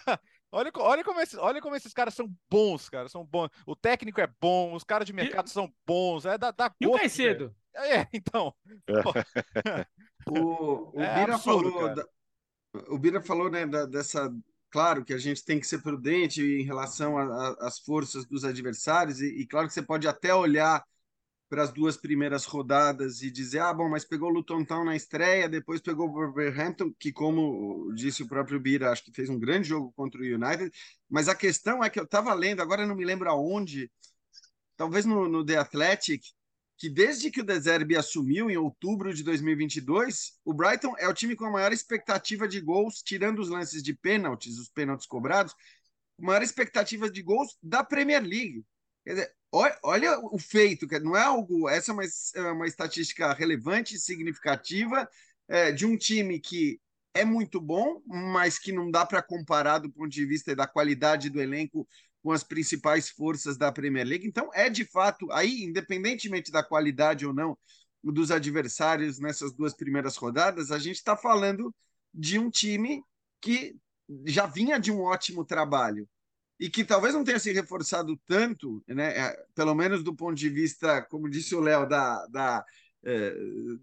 D: olha, olha, como esses, olha como esses caras são bons, cara. São bons. O técnico é bom, os caras de mercado e... são bons. É da, da
E: E o Caicedo?
D: É, então. (laughs)
C: o, o é Bira absurdo, falou. Da, o Bira falou, né, da, dessa claro que a gente tem que ser prudente em relação às forças dos adversários, e, e, claro que você pode até olhar para as duas primeiras rodadas e dizer, ah, bom, mas pegou o Luton Town na estreia, depois pegou o Wolverhampton, que como disse o próprio Bira, acho que fez um grande jogo contra o United, mas a questão é que eu estava lendo, agora não me lembro aonde, talvez no, no The Athletic, que desde que o Deserbi assumiu em outubro de 2022, o Brighton é o time com a maior expectativa de gols, tirando os lances de pênaltis, os pênaltis cobrados, maior expectativa de gols da Premier League. Quer dizer, olha, olha o feito, não é algo. Essa é uma, é uma estatística relevante significativa é, de um time que é muito bom, mas que não dá para comparar do ponto de vista da qualidade do elenco com as principais forças da Premier League. Então, é de fato, aí, independentemente da qualidade ou não dos adversários nessas duas primeiras rodadas, a gente está falando de um time que já vinha de um ótimo trabalho e que talvez não tenha se reforçado tanto, né? É, pelo menos do ponto de vista, como disse o Léo, da, da é,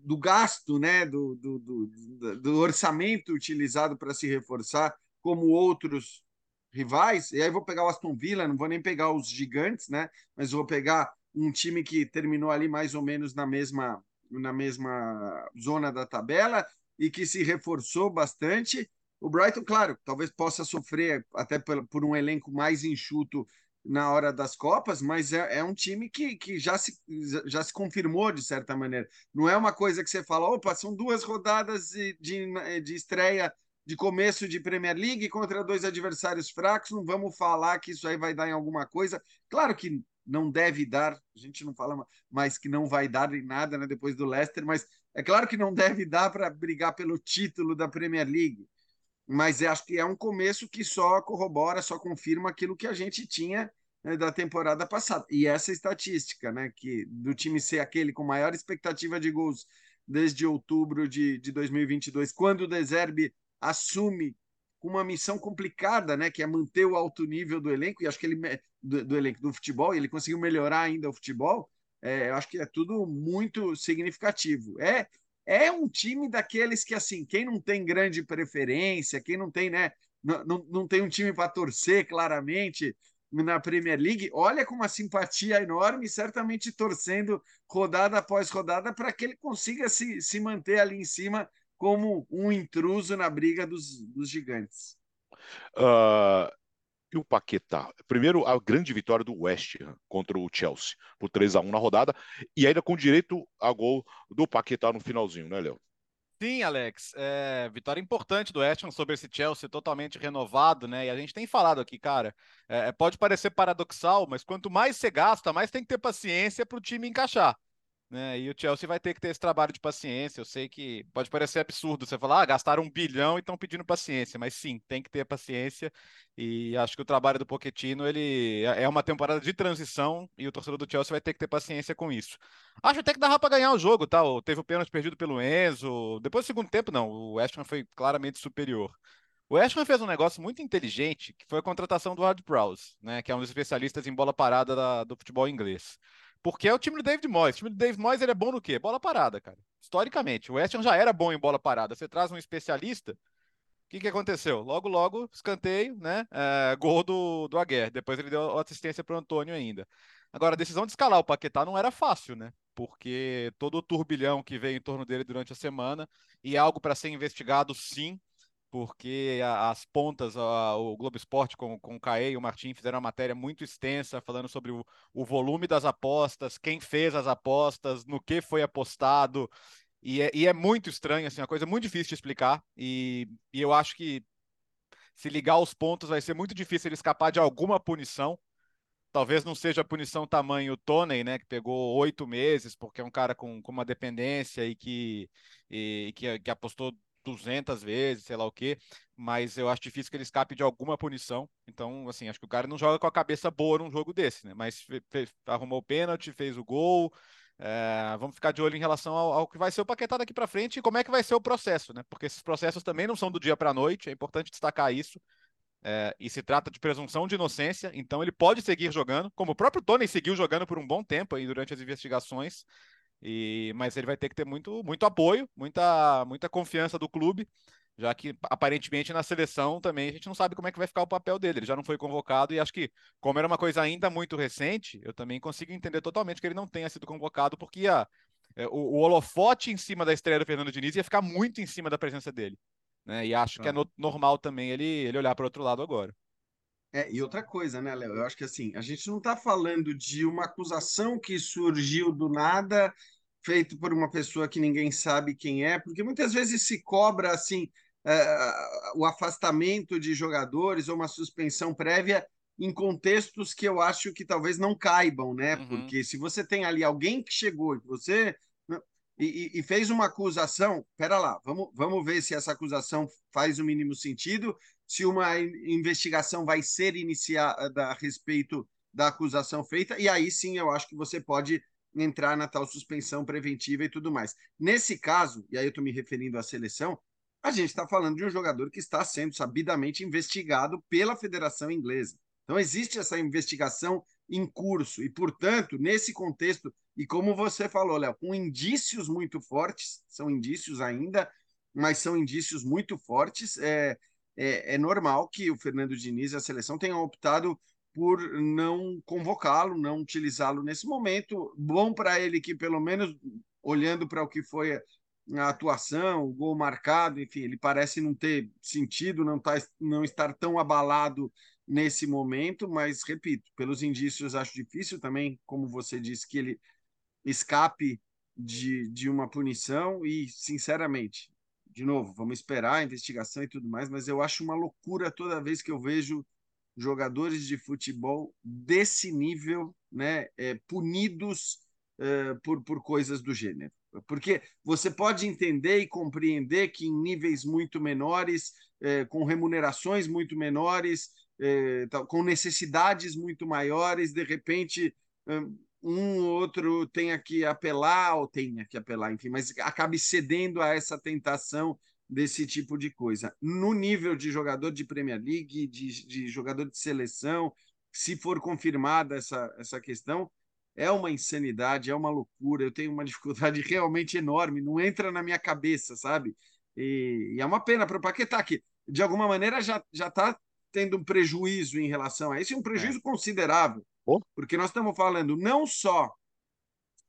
C: do gasto, né? do, do, do, do orçamento utilizado para se reforçar, como outros rivais, e aí vou pegar o Aston Villa, não vou nem pegar os gigantes, né? Mas vou pegar um time que terminou ali mais ou menos na mesma, na mesma zona da tabela e que se reforçou bastante. O Brighton, claro, talvez possa sofrer até por, um elenco mais enxuto na hora das Copas, mas é, é, um time que, que já, se, já se confirmou de certa maneira. Não é uma coisa que você fala, opa, são duas rodadas de, de, de estreia de começo de Premier League contra dois adversários fracos, não vamos falar que isso aí vai dar em alguma coisa. Claro que não deve dar, a gente não fala mais que não vai dar em nada né, depois do Leicester, mas é claro que não deve dar para brigar pelo título da Premier League. Mas acho que é um começo que só corrobora, só confirma aquilo que a gente tinha né, da temporada passada. E essa estatística, né, que do time ser aquele com maior expectativa de gols desde outubro de, de 2022, quando o Deserbe assume uma missão complicada, né, que é manter o alto nível do elenco, e acho que ele do, do elenco do futebol, e ele conseguiu melhorar ainda o futebol. É, acho que é tudo muito significativo. É é um time daqueles que assim, quem não tem grande preferência, quem não tem, né, não, não, não tem um time para torcer claramente na Premier League, olha com uma simpatia enorme, certamente torcendo rodada após rodada para que ele consiga se, se manter ali em cima como um intruso na briga dos, dos gigantes.
B: Uh, e o Paquetá. Primeiro, a grande vitória do West Ham contra o Chelsea, por 3 a 1 na rodada, e ainda com direito a gol do Paquetá no finalzinho, né, Léo?
D: Sim, Alex. É, vitória importante do West Ham sobre esse Chelsea totalmente renovado, né? E a gente tem falado aqui, cara. É, pode parecer paradoxal, mas quanto mais você gasta, mais tem que ter paciência para o time encaixar. Né? E o Chelsea vai ter que ter esse trabalho de paciência. Eu sei que pode parecer absurdo você falar, ah, gastaram um bilhão e estão pedindo paciência, mas sim, tem que ter paciência. E acho que o trabalho do Pochettino ele é, é uma temporada de transição e o torcedor do Chelsea vai ter que ter paciência com isso. Acho até que dava para ganhar o jogo, tá? Teve o pênalti perdido pelo Enzo. Depois do segundo tempo, não. O West Ham foi claramente superior. O Ham fez um negócio muito inteligente, que foi a contratação do Hard Prowse, né? Que é um dos especialistas em bola parada da, do futebol inglês. Porque é o time do David Moyes. O time do David Moyes ele é bom no quê? Bola parada, cara. Historicamente, o West Ham já era bom em bola parada. Você traz um especialista, o que, que aconteceu? Logo, logo, escanteio, né? É, gol do, do Aguerre. Depois ele deu assistência para o Antônio ainda. Agora, a decisão de escalar o Paquetá não era fácil, né? Porque todo o turbilhão que veio em torno dele durante a semana e algo para ser investigado, sim porque as pontas, o Globo Esporte com, com o Caê e o Martim fizeram uma matéria muito extensa falando sobre o, o volume das apostas, quem fez as apostas, no que foi apostado, e é, e é muito estranho, assim, uma coisa muito difícil de explicar, e, e eu acho que se ligar os pontos vai ser muito difícil ele escapar de alguma punição, talvez não seja a punição tamanho Tony, né, que pegou oito meses, porque é um cara com, com uma dependência e que, e, que, que apostou 200 vezes, sei lá o quê, mas eu acho difícil que ele escape de alguma punição. Então, assim, acho que o cara não joga com a cabeça boa num jogo desse, né? Mas arrumou o pênalti, fez o gol. É, vamos ficar de olho em relação ao, ao que vai ser o Paquetá daqui para frente e como é que vai ser o processo, né? Porque esses processos também não são do dia para a noite, é importante destacar isso. É, e se trata de presunção de inocência, então ele pode seguir jogando, como o próprio Tony seguiu jogando por um bom tempo aí durante as investigações. E, mas ele vai ter que ter muito, muito apoio, muita, muita confiança do clube, já que aparentemente na seleção também a gente não sabe como é que vai ficar o papel dele. Ele já não foi convocado e acho que, como era uma coisa ainda muito recente, eu também consigo entender totalmente que ele não tenha sido convocado, porque ia, é, o, o holofote em cima da estreia do Fernando Diniz ia ficar muito em cima da presença dele. Né? E acho ah. que é no, normal também ele, ele olhar para o outro lado agora.
C: É, e outra coisa, né, Léo? Eu acho que assim, a gente não está falando de uma acusação que surgiu do nada, feito por uma pessoa que ninguém sabe quem é, porque muitas vezes se cobra assim é, o afastamento de jogadores ou uma suspensão prévia em contextos que eu acho que talvez não caibam, né? Uhum. Porque se você tem ali alguém que chegou e você né, e, e, fez uma acusação, pera lá, vamos, vamos ver se essa acusação faz o mínimo sentido se uma investigação vai ser iniciada a respeito da acusação feita, e aí sim eu acho que você pode entrar na tal suspensão preventiva e tudo mais. Nesse caso, e aí eu estou me referindo à seleção, a gente está falando de um jogador que está sendo sabidamente investigado pela Federação Inglesa. Então, existe essa investigação em curso, e, portanto, nesse contexto, e como você falou, Léo, com indícios muito fortes, são indícios ainda, mas são indícios muito fortes, é, é, é normal que o Fernando Diniz e a seleção tenham optado por não convocá-lo, não utilizá-lo nesse momento. Bom para ele que, pelo menos, olhando para o que foi a atuação, o gol marcado, enfim, ele parece não ter sentido, não, tá, não estar tão abalado nesse momento, mas, repito, pelos indícios, acho difícil também, como você disse, que ele escape de, de uma punição e, sinceramente, de novo, vamos esperar a investigação e tudo mais, mas eu acho uma loucura toda vez que eu vejo jogadores de futebol desse nível né, é, punidos é, por, por coisas do gênero. Porque você pode entender e compreender que em níveis muito menores, é, com remunerações muito menores, com necessidades muito maiores, de repente um ou outro tenha que apelar, ou tenha que apelar, enfim, mas acabe cedendo a essa tentação desse tipo de coisa. No nível de jogador de Premier League, de, de jogador de seleção, se for confirmada essa, essa questão, é uma insanidade, é uma loucura. Eu tenho uma (laughs) dificuldade realmente enorme, não entra na minha cabeça, sabe? E, e é uma pena para o Paquetá, que de alguma maneira já está tendo um prejuízo em relação a isso, um prejuízo é. considerável. Porque nós estamos falando não só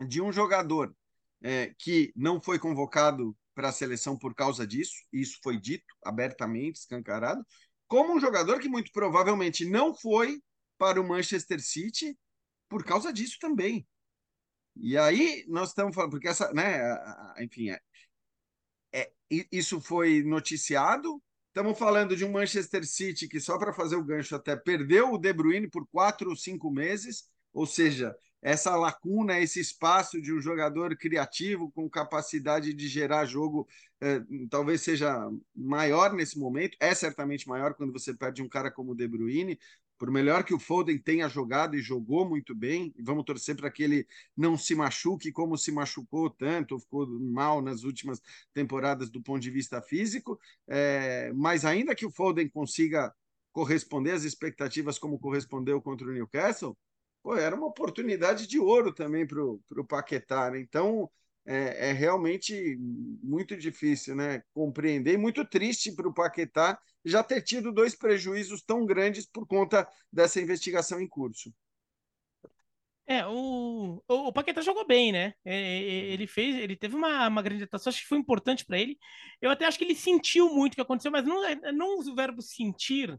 C: de um jogador é, que não foi convocado para a seleção por causa disso, isso foi dito abertamente, escancarado, como um jogador que muito provavelmente não foi para o Manchester City por causa disso também. E aí nós estamos falando, porque essa, né, enfim, é, é, isso foi noticiado. Estamos falando de um Manchester City que, só para fazer o gancho até, perdeu o De Bruyne por quatro ou cinco meses, ou seja, essa lacuna, esse espaço de um jogador criativo com capacidade de gerar jogo, eh, talvez seja maior nesse momento. É certamente maior quando você perde um cara como o De Bruyne. Por melhor que o Foden tenha jogado e jogou muito bem, vamos torcer para que ele não se machuque como se machucou tanto, ficou mal nas últimas temporadas do ponto de vista físico. É, mas ainda que o Foden consiga corresponder às expectativas como correspondeu contra o Newcastle, pô, era uma oportunidade de ouro também para o Paquetá. Né? Então, é, é, realmente muito difícil né? compreender e muito triste para o Paquetá já ter tido dois prejuízos tão grandes por conta dessa investigação em curso.
E: É, o, o, Paquetá jogou bem, né? É, é, ele fez, ele teve uma, uma grande atuação, acho que foi importante para ele. Eu até acho que ele sentiu muito o que aconteceu, mas não, é, não o verbo sentir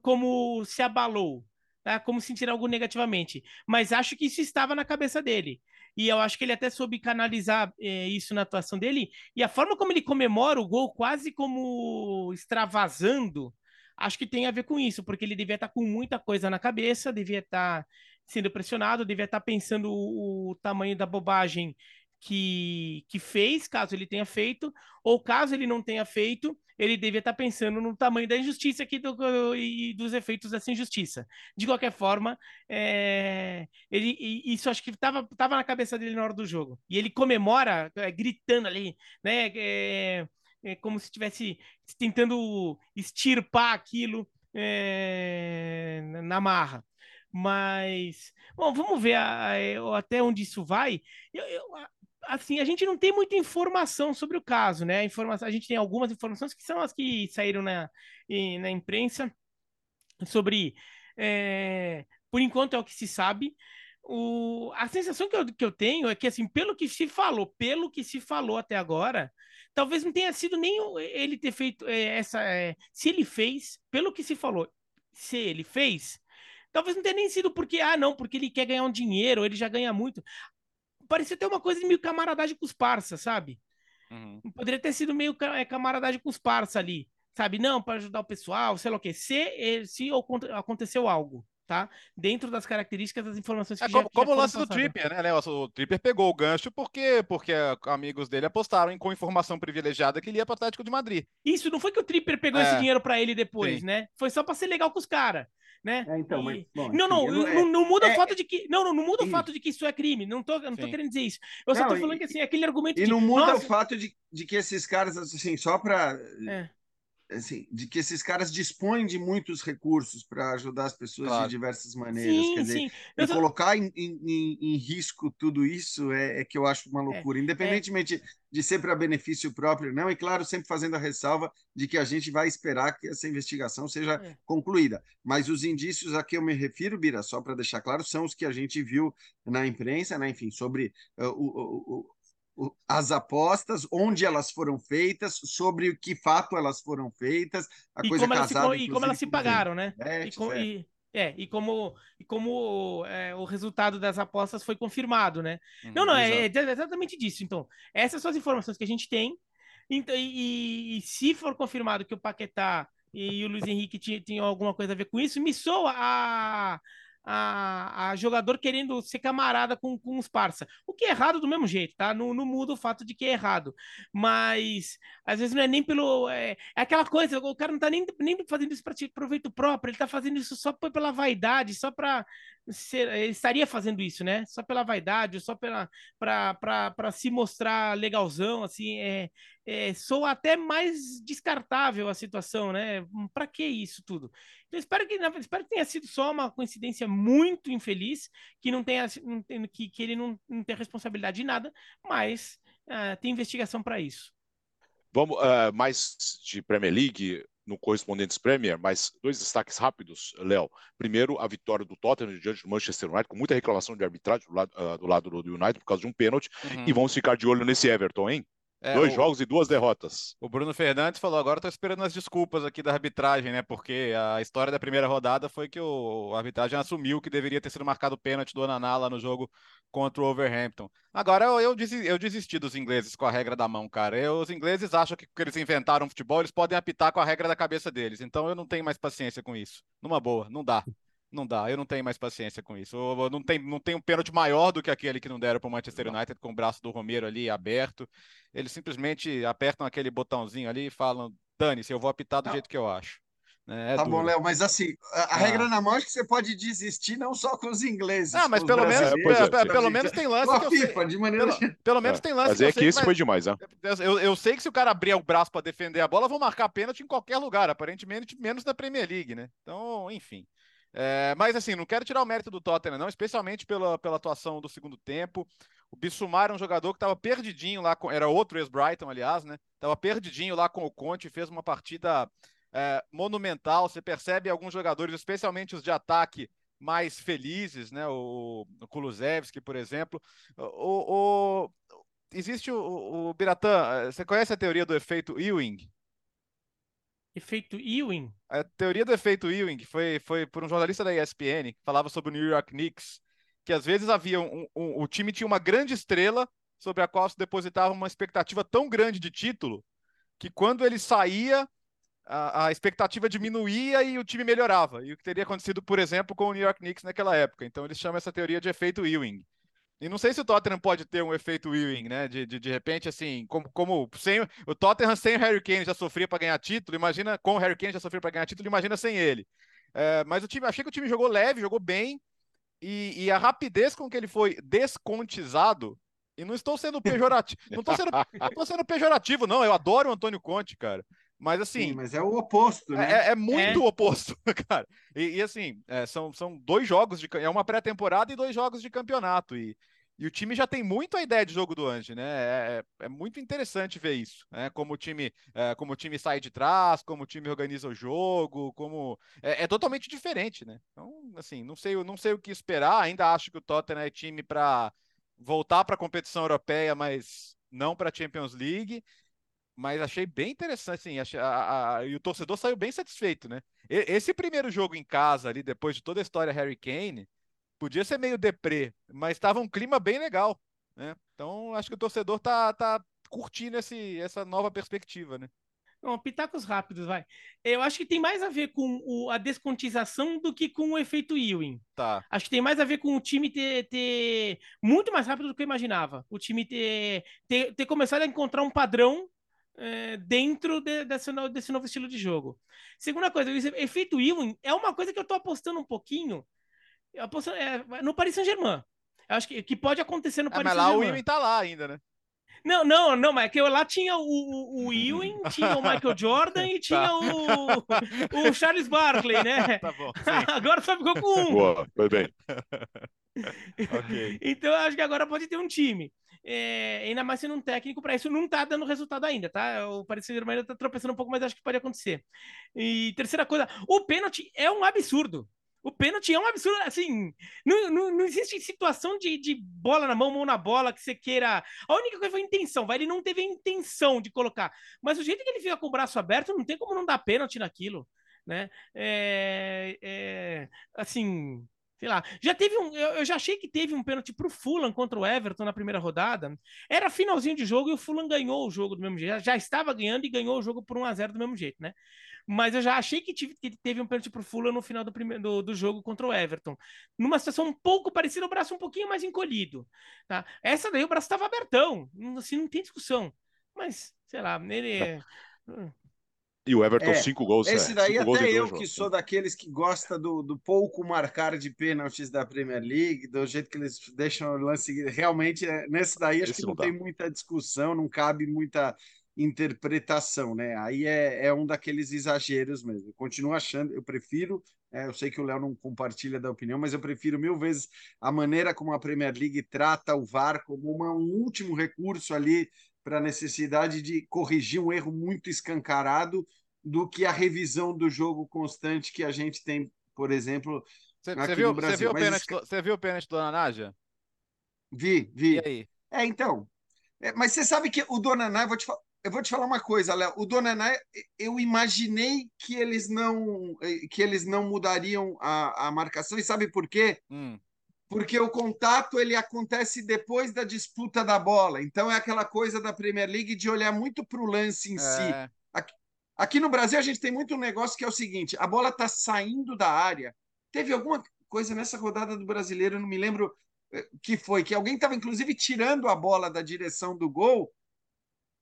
E: como se abalou tá? como sentir algo negativamente. Mas acho que isso estava na cabeça dele. E eu acho que ele até soube canalizar é, isso na atuação dele. E a forma como ele comemora o gol, quase como extravasando, acho que tem a ver com isso, porque ele devia estar com muita coisa na cabeça, devia estar sendo pressionado, devia estar pensando o, o tamanho da bobagem que, que fez, caso ele tenha feito, ou caso ele não tenha feito, ele devia estar pensando no tamanho da injustiça aqui do, e dos efeitos dessa injustiça. De qualquer forma, é, ele, isso acho que estava tava na cabeça dele na hora do jogo. E ele comemora é, gritando ali, né? É, é como se estivesse tentando extirpar aquilo é, na marra. Mas, bom, vamos ver a, a, até onde isso vai. Eu, eu, assim, a gente não tem muita informação sobre o caso, né? A, informação, a gente tem algumas informações que são as que saíram na, na imprensa sobre. É, por enquanto é o que se sabe. O, a sensação que eu, que eu tenho é que, assim, pelo que se falou, pelo que se falou até agora, talvez não tenha sido nem ele ter feito é, essa. É, se ele fez, pelo que se falou, se ele fez, talvez não tenha nem sido porque, ah, não, porque ele quer ganhar um dinheiro, ele já ganha muito parecia ter uma coisa de meio camaradagem com os parça, sabe? Uhum. Poderia ter sido meio é, camaradagem com os parça ali, sabe? Não, para ajudar o pessoal, sei lá o quê. Se, eh, se aconteceu algo, tá? Dentro das características das informações
D: que é, já, como, como o lance do Tripper, né, Léo? O Tripper pegou o gancho porque, porque amigos dele apostaram com informação privilegiada que ele ia para o Atlético de Madrid.
E: Isso, não foi que o Tripper pegou é. esse dinheiro para ele depois, Sim. né? Foi só para ser legal com os caras né?
C: É, então, mas,
E: bom, não, não, não, não, não, muda é, o fato de que não, não, não muda o fato de que isso é crime. Não tô, não tô querendo dizer isso. Eu só tô falando que assim, aquele argumento
C: e
E: de,
C: não muda nossa... o fato de, de que esses caras assim, só para é assim, de que esses caras dispõem de muitos recursos para ajudar as pessoas claro. de diversas maneiras. Sim, Quer dizer, e colocar em, em, em, risco tudo isso é, é, que eu acho uma é, loucura, é, independentemente é... de ser para benefício próprio, não, e claro, sempre fazendo a ressalva de que a gente vai esperar que essa investigação seja é. concluída. Mas os indícios a que eu me refiro, Bira, só para deixar claro, são os que a gente viu na imprensa, né, enfim, sobre uh, o, o as apostas, onde elas foram feitas, sobre o que fato elas foram feitas, a e coisa
E: como
C: casada.
E: Se, e como elas se pagaram, né? e, com, e, é, e como, e como é, o resultado das apostas foi confirmado, né? Uhum, não, não, é, é, exatamente disso. Então, essas são as informações que a gente tem. Então, e, e se for confirmado que o Paquetá e o Luiz Henrique tinham alguma coisa a ver com isso, me soa a a, a, jogador querendo ser camarada com, com os parça. O que é errado do mesmo jeito, tá? Não, não muda o fato de que é errado. Mas às vezes não é nem pelo. É, é aquela coisa, o cara não tá nem, nem fazendo isso para proveito próprio, ele tá fazendo isso só pela vaidade, só para ser, estaria fazendo isso, né? Só pela vaidade, só pela para se mostrar legalzão, assim, é, é sou até mais descartável a situação, né? Para que isso tudo? Então espero que espero que tenha sido só uma coincidência muito infeliz, que não tenha que, que ele não, não tenha responsabilidade de nada, mas uh, tem investigação para isso.
B: Vamos uh, mais de Premier League no Correspondentes Premier, mas dois destaques rápidos, Léo. Primeiro, a vitória do Tottenham diante do Manchester United, com muita reclamação de arbitragem do lado, uh, do, lado do United por causa de um pênalti. Uhum. E vamos ficar de olho nesse Everton, hein? É, Dois o, jogos e duas derrotas.
D: O Bruno Fernandes falou: agora estou esperando as desculpas aqui da arbitragem, né? Porque a história da primeira rodada foi que o, a arbitragem assumiu que deveria ter sido marcado pênalti do Ananá lá no jogo contra o Overhampton. Agora eu, eu, desisti, eu desisti dos ingleses com a regra da mão, cara. Eu, os ingleses acham que, que eles inventaram futebol, eles podem apitar com a regra da cabeça deles. Então eu não tenho mais paciência com isso. Numa boa, não dá. Não dá, eu não tenho mais paciência com isso. Eu não tem, não tem um pênalti maior do que aquele que não deram para o Manchester United com o braço do Romero ali aberto. Eles simplesmente apertam aquele botãozinho ali e falam: dane-se, eu vou apitar do não. jeito que eu acho.
C: Né? É tá duro. bom, Léo, mas assim, a, a ah. regra na mão é que você pode desistir não só com os ingleses.
D: Ah, mas pelo menos, é, pelo menos tem lance que eu FIFA, sei, de maneira... pelo, pelo menos é. tem lance
B: mas é que, que isso foi demais, né?
D: Eu, eu sei que se o cara abrir o braço para defender a bola, vão marcar pênalti em qualquer lugar, aparentemente menos na Premier League, né? Então, enfim. É, mas assim, não quero tirar o mérito do Tottenham, não, especialmente pela, pela atuação do segundo tempo. O Bissumar era um jogador que estava perdidinho lá, com, era outro ex-Brighton, aliás, né? Estava perdidinho lá com o Conte, fez uma partida é, monumental. Você percebe alguns jogadores, especialmente os de ataque, mais felizes, né? O, o Kulusevski, por exemplo. O, o existe o, o Biratã, você conhece a teoria do efeito Ewing?
E: Efeito Ewing?
D: A teoria do efeito Ewing foi, foi por um jornalista da ESPN que falava sobre o New York Knicks, que às vezes havia um, um, o time tinha uma grande estrela sobre a qual se depositava uma expectativa tão grande de título que quando ele saía a, a, expectativa diminuía e o time melhorava. E o que teria acontecido, por exemplo, com o New York Knicks naquela época. Então eles chamam essa teoria de efeito Ewing. E não sei se o Tottenham pode ter um efeito Ewing, né? De, de, de repente, assim, como, como sem, o Tottenham sem o Harry Kane já sofria para ganhar título, imagina com o Harry Kane já sofria para ganhar título, imagina sem ele. É, mas o time, achei que o time jogou leve, jogou bem, e, e a rapidez com que ele foi descontizado, e não estou sendo pejorativo, não estou sendo, sendo pejorativo, não, eu adoro o Antônio Conte, cara. Mas assim. Sim,
C: mas é o oposto, né?
D: É, é muito é. oposto, (laughs) cara. E, e assim, é, são, são dois jogos de. É uma pré-temporada e dois jogos de campeonato. E, e o time já tem muito a ideia de jogo do Ange, né? É, é, é muito interessante ver isso, né? Como o time, é, como o time sai de trás, como o time organiza o jogo, como é, é totalmente diferente, né? Então, assim, não sei, não sei o que esperar. Ainda acho que o Tottenham é time para voltar para a competição europeia, mas não para a Champions League mas achei bem interessante, assim, achei, a, a, e o torcedor saiu bem satisfeito, né? E, esse primeiro jogo em casa ali, depois de toda a história Harry Kane, podia ser meio deprê, mas estava um clima bem legal, né? Então acho que o torcedor tá, tá curtindo esse, essa nova perspectiva, né?
E: Não, pitacos rápidos, vai. Eu acho que tem mais a ver com o, a descontização do que com o efeito Ewing.
D: Tá.
E: Acho que tem mais a ver com o time ter, ter muito mais rápido do que eu imaginava. O time ter, ter, ter começado a encontrar um padrão é, dentro de, desse, desse novo estilo de jogo. Segunda coisa, o efeito Ewing é uma coisa que eu tô apostando um pouquinho apostando, é, no Paris Saint-Germain. Acho que, que pode acontecer no é, Paris Saint-Germain.
D: Mas lá o Ewing tá lá ainda, né?
E: Não, não, não, mas é que lá tinha o, o, o Ewing, (laughs) tinha o Michael Jordan e tinha tá. o, o Charles Barkley, né? (laughs) Tá bom. (laughs) Agora só ficou com um.
B: Boa, foi bem.
E: okay. Então acho que agora pode ter um time. É, ainda mais sendo um técnico para isso, não tá dando resultado ainda, tá? O Paris Saint-Germain tá tropeçando um pouco, mas acho que pode acontecer. E terceira coisa, o pênalti é um absurdo. O pênalti é um absurdo, assim, não, não, não existe situação de, de bola na mão, mão na bola, que você queira. A única coisa foi a intenção, vai. Ele não teve a intenção de colocar. Mas o jeito que ele fica com o braço aberto, não tem como não dar pênalti naquilo, né? É, é, assim, Sei lá. Já teve um. Eu, eu, já achei que teve um pênalti pro Fulham contra o Everton na primeira rodada. Era finalzinho de jogo e o Fulham ganhou o jogo do mesmo jeito. Já, já estava ganhando e ganhou o jogo por 1x0 do mesmo jeito, né? Mas eu já achei que, tive, que teve um pênalti pro Fulham no final do, primeiro, do, do, jogo contra o Everton. Numa situação um pouco parecida, o braço um pouquinho mais encolhido. Tá? Essa daí o braço estava abertão. Assim, não tem discussão. Mas, sei lá, ele.
B: E o Everton, é, cinco gols.
C: Esse é, daí até eu, que sou daqueles que gosta do, do pouco marcar de pênaltis da Premier League, do jeito que eles deixam o lance. Realmente, é, nesse daí acho Esse que não, não tem muita discussão, não cabe muita interpretação, né? Aí é, é um daqueles exageros mesmo. Eu continuo achando, eu prefiro, é, eu sei que o Léo não compartilha da opinião, mas eu prefiro mil vezes a maneira como a Premier League trata o VAR como uma, um último recurso ali para a necessidade de corrigir um erro muito escancarado do que a revisão do jogo constante que a gente tem, por exemplo,
D: cê, aqui cê viu, no Brasil. Você viu, o pênalti do Ananásia?
C: Vi, vi. E aí? É, então, É, mas você sabe que o Donaná, eu vou te, eu vou te falar uma coisa, Léo. O Donaná, eu imaginei que eles não que eles não mudariam a, a marcação. E sabe por quê? Hum. Porque o contato ele acontece depois da disputa da bola. Então é aquela coisa da Premier League de olhar muito para o lance em é. si. Aqui, aqui no Brasil a gente tem muito um negócio que é o seguinte: a bola está saindo da área. Teve alguma coisa nessa rodada do brasileiro, eu não me lembro que foi que alguém estava inclusive tirando a bola da direção do gol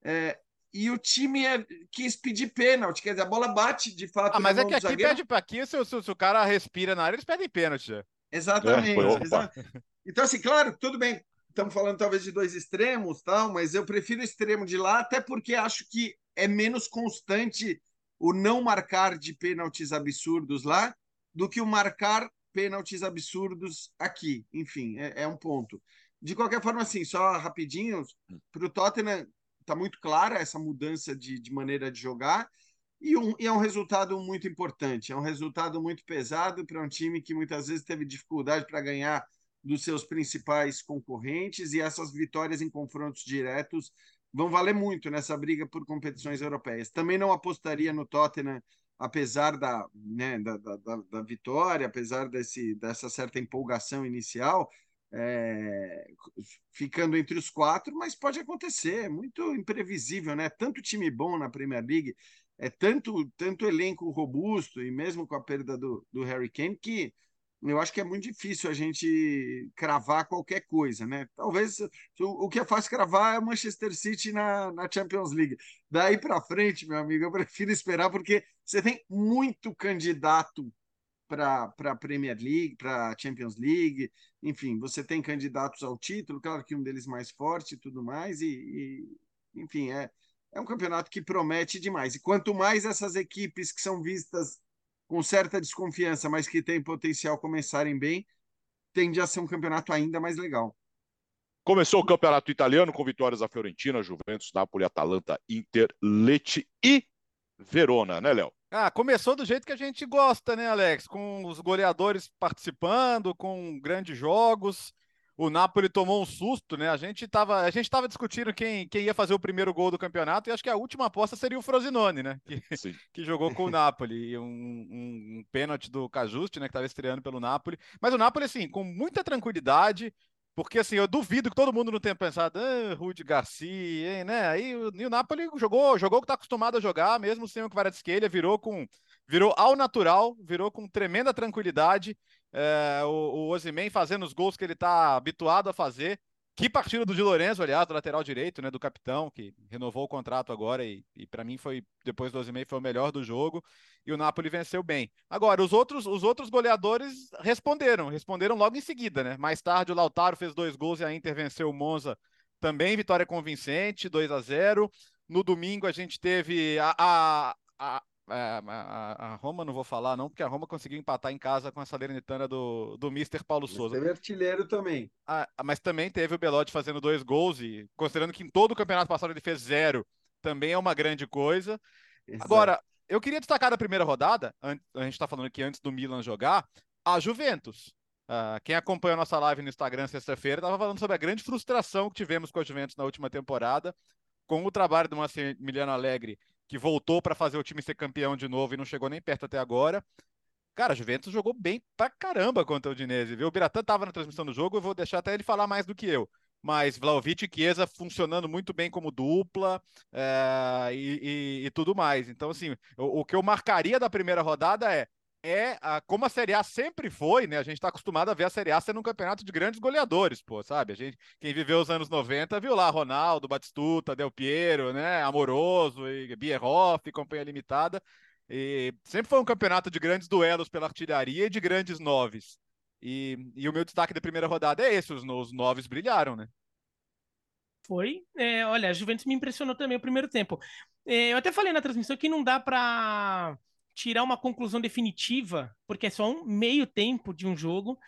C: é, e o time é, quis pedir pênalti, quer dizer, a bola bate de fato.
D: Ah, mas é que aqui pede para aqui, se, se, se, o cara respira na área, eles pedem pênalti.
C: Exatamente. É, então, assim, claro, tudo bem. Estamos falando talvez de dois extremos, tal, mas eu prefiro o extremo de lá, até porque acho que é menos constante o não marcar de pênaltis absurdos lá do que o marcar pênaltis absurdos aqui. Enfim, é, é um ponto. De qualquer forma, assim, só rapidinho, para o Tottenham está muito clara essa mudança de, de maneira de jogar e, um, e é um resultado muito importante. É um resultado muito pesado para um time que muitas vezes teve dificuldade para ganhar dos seus principais concorrentes e essas vitórias em confrontos diretos vão valer muito nessa briga por competições europeias. Também não apostaria no Tottenham apesar da, né, da, da, da, vitória, apesar desse, dessa certa empolgação inicial, é, ficando entre os quatro, mas pode acontecer, é muito imprevisível, né? Tanto time bom na Premier League, é tanto, tanto elenco robusto, e mesmo com a perda do, do Harry Kane, que eu acho que é muito difícil a gente cravar qualquer coisa, né? Talvez o, o que é fácil cravar é o Manchester City na, na Champions League. Daí para frente, meu amigo, eu prefiro esperar porque você tem muito candidato para a Premier League, para a Champions League, enfim, você tem candidatos ao título, claro que um deles mais forte e tudo mais, e, e enfim, é, é um campeonato que promete demais. E quanto mais essas equipes que são vistas com certa desconfiança, mas que tem potencial começarem bem, tende a ser um campeonato ainda mais legal.
B: Começou o campeonato italiano com vitórias da Fiorentina, Juventus, Napoli, Atalanta, Inter, Lecce e Verona, né, Léo?
D: Ah, começou do jeito que a gente gosta, né, Alex? Com os goleadores participando, com grandes jogos o Napoli tomou um susto, né? A gente estava a gente tava discutindo quem, quem ia fazer o primeiro gol do campeonato e acho que a última aposta seria o Frosinone, né? Que, (laughs) que jogou com o Napoli. E um, um, um pênalti do Cajuste, né? Que estava estreando pelo Napoli. Mas o Napoli, assim, com muita tranquilidade, porque assim, eu duvido que todo mundo não tenha pensado, ah, Rudi Garcia, hein, né? Aí o, e o Napoli jogou, jogou o que está acostumado a jogar, mesmo sem o Kvaratskhelia, virou com virou ao natural, virou com tremenda tranquilidade é, o, o fazendo os gols que ele está habituado a fazer. Que partida do Di Lorenzo, aliás, do lateral direito, né, do capitão, que renovou o contrato agora e, e para mim foi, depois do Ozyman, foi o melhor do jogo e o Napoli venceu bem. Agora, os outros, os outros goleadores responderam, responderam logo em seguida, né? Mais tarde o Lautaro fez dois gols e a Inter venceu o Monza também, vitória convincente, 2 a 0 No domingo a gente teve a, a, a a, a, Roma não vou falar, não, porque a Roma conseguiu empatar em casa com a Salernitana do, do Mister Paulo mas Souza.
C: Teve artilheiro também.
D: Ah, mas também teve o Belotti fazendo dois gols, e considerando que em todo o campeonato passado ele fez zero, também é uma grande coisa. Exato. Agora, eu queria destacar da primeira rodada, a gente está falando aqui antes do Milan jogar, a Juventus. Uh, quem acompanha a nossa live no Instagram sexta-feira estava falando sobre a grande frustração que tivemos com a Juventus na última temporada, com o trabalho do Massimiliano Alegre que voltou para fazer o time ser campeão de novo e não chegou nem perto até agora. Cara, a Juventus jogou bem pra caramba contra o Udinese, viu? O Biratã estava na transmissão do jogo, eu vou deixar até ele falar mais do que eu. Mas Vlaovic e Chiesa funcionando muito bem como dupla é, e, e, e, tudo mais. Então, assim, o, o que eu marcaria da primeira rodada é é a, como a Série A sempre foi, né? A gente está acostumado a ver a Série A sendo um campeonato de grandes goleadores, pô, sabe? A gente, quem viveu os anos 90 viu lá Ronaldo, Batistuta, Del Piero, né? Amoroso e Bierhoff, companhia limitada. E sempre foi um campeonato de grandes duelos pela artilharia e de grandes noves. E, e o meu destaque da primeira rodada é esse: os, os noves brilharam, né?
E: Foi. É, olha, a Juventus me impressionou também o primeiro tempo. É, eu até falei na transmissão que não dá para tirar uma conclusão definitiva, porque é só um meio tempo de um jogo,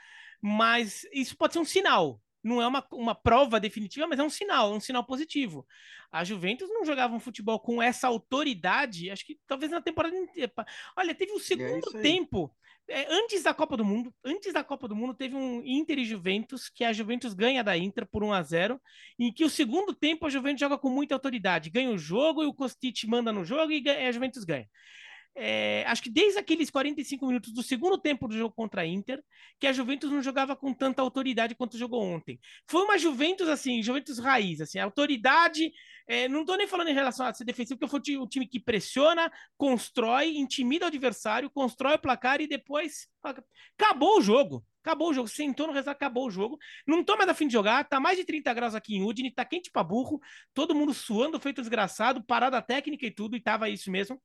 E: mas isso pode ser um sinal. Não é uma, uma prova definitiva, mas é um sinal, um sinal positivo. A Juventus não jogava um futebol com essa autoridade, acho que talvez na temporada inteira. Olha, teve um segundo é tempo é, antes da Copa do Mundo, antes da Copa do Mundo, teve um Inter e Juventus, que a Juventus ganha da Inter por 1 a 0 em que o segundo tempo a Juventus joga com muita autoridade, ganha o jogo e o Kostic manda no jogo e a Juventus ganha é, acho que desde aqueles 45 minutos do segundo tempo do jogo contra a Inter, que a Juventus não jogava com tanta autoridade quanto jogou ontem. Foi uma Juventus, assim, Juventus raiz, assim, autoridade, é, não estou nem falando em relação a ser defensivo, porque foi o time que pressiona, constrói, intimida o adversário, constrói o placar e depois acabou o jogo. Acabou o jogo, sentou no resultado, acabou o jogo. Não tô mais afim de jogar, tá mais de 30 graus aqui em Udine, tá quente pra burro, todo mundo suando, feito desgraçado, parada técnica e tudo, e tava isso mesmo.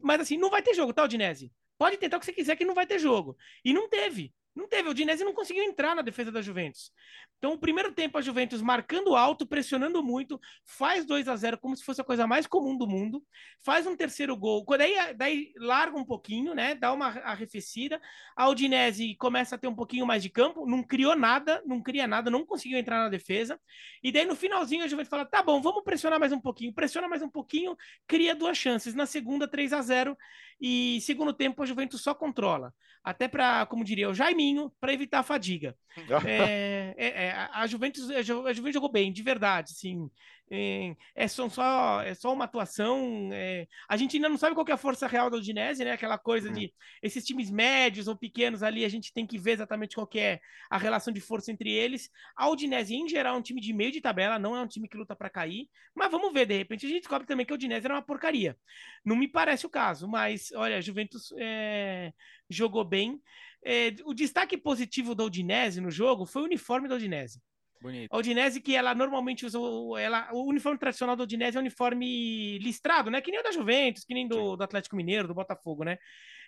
E: Mas assim, não vai ter jogo, tá, Odinese? Pode tentar o que você quiser que não vai ter jogo. E não teve. Não teve, o Dinese não conseguiu entrar na defesa da Juventus. Então, o primeiro tempo, a Juventus marcando alto, pressionando muito, faz 2 a 0 como se fosse a coisa mais comum do mundo, faz um terceiro gol, daí, daí larga um pouquinho, né? Dá uma arrefecida. A Udinese começa a ter um pouquinho mais de campo, não criou nada, não cria nada, não conseguiu entrar na defesa. E daí, no finalzinho, a Juventus fala: tá bom, vamos pressionar mais um pouquinho, pressiona mais um pouquinho, cria duas chances. Na segunda, 3 a 0 e segundo tempo, a Juventus só controla. Até para, como diria o Jaiminho, para evitar a fadiga. (laughs) é, é, é, a, Juventus, a Juventus jogou bem, de verdade. Assim, é, só, é só uma atuação. É, a gente ainda não sabe qual é a força real da Udinese, né? Aquela coisa de esses times médios ou pequenos ali, a gente tem que ver exatamente qual é a relação de força entre eles. A Udinese, em geral, é um time de meio de tabela, não é um time que luta para cair. Mas vamos ver, de repente a gente descobre também que a Udinese era uma porcaria. Não me parece o caso, mas olha, a Juventus é, jogou bem. É, o destaque positivo da Udinese no jogo foi o uniforme da Udinese. Bonito. A Udinese que ela normalmente usa ela, o uniforme tradicional da Udinese é um uniforme listrado, né? Que nem o da Juventus, que nem do, do Atlético Mineiro, do Botafogo, né?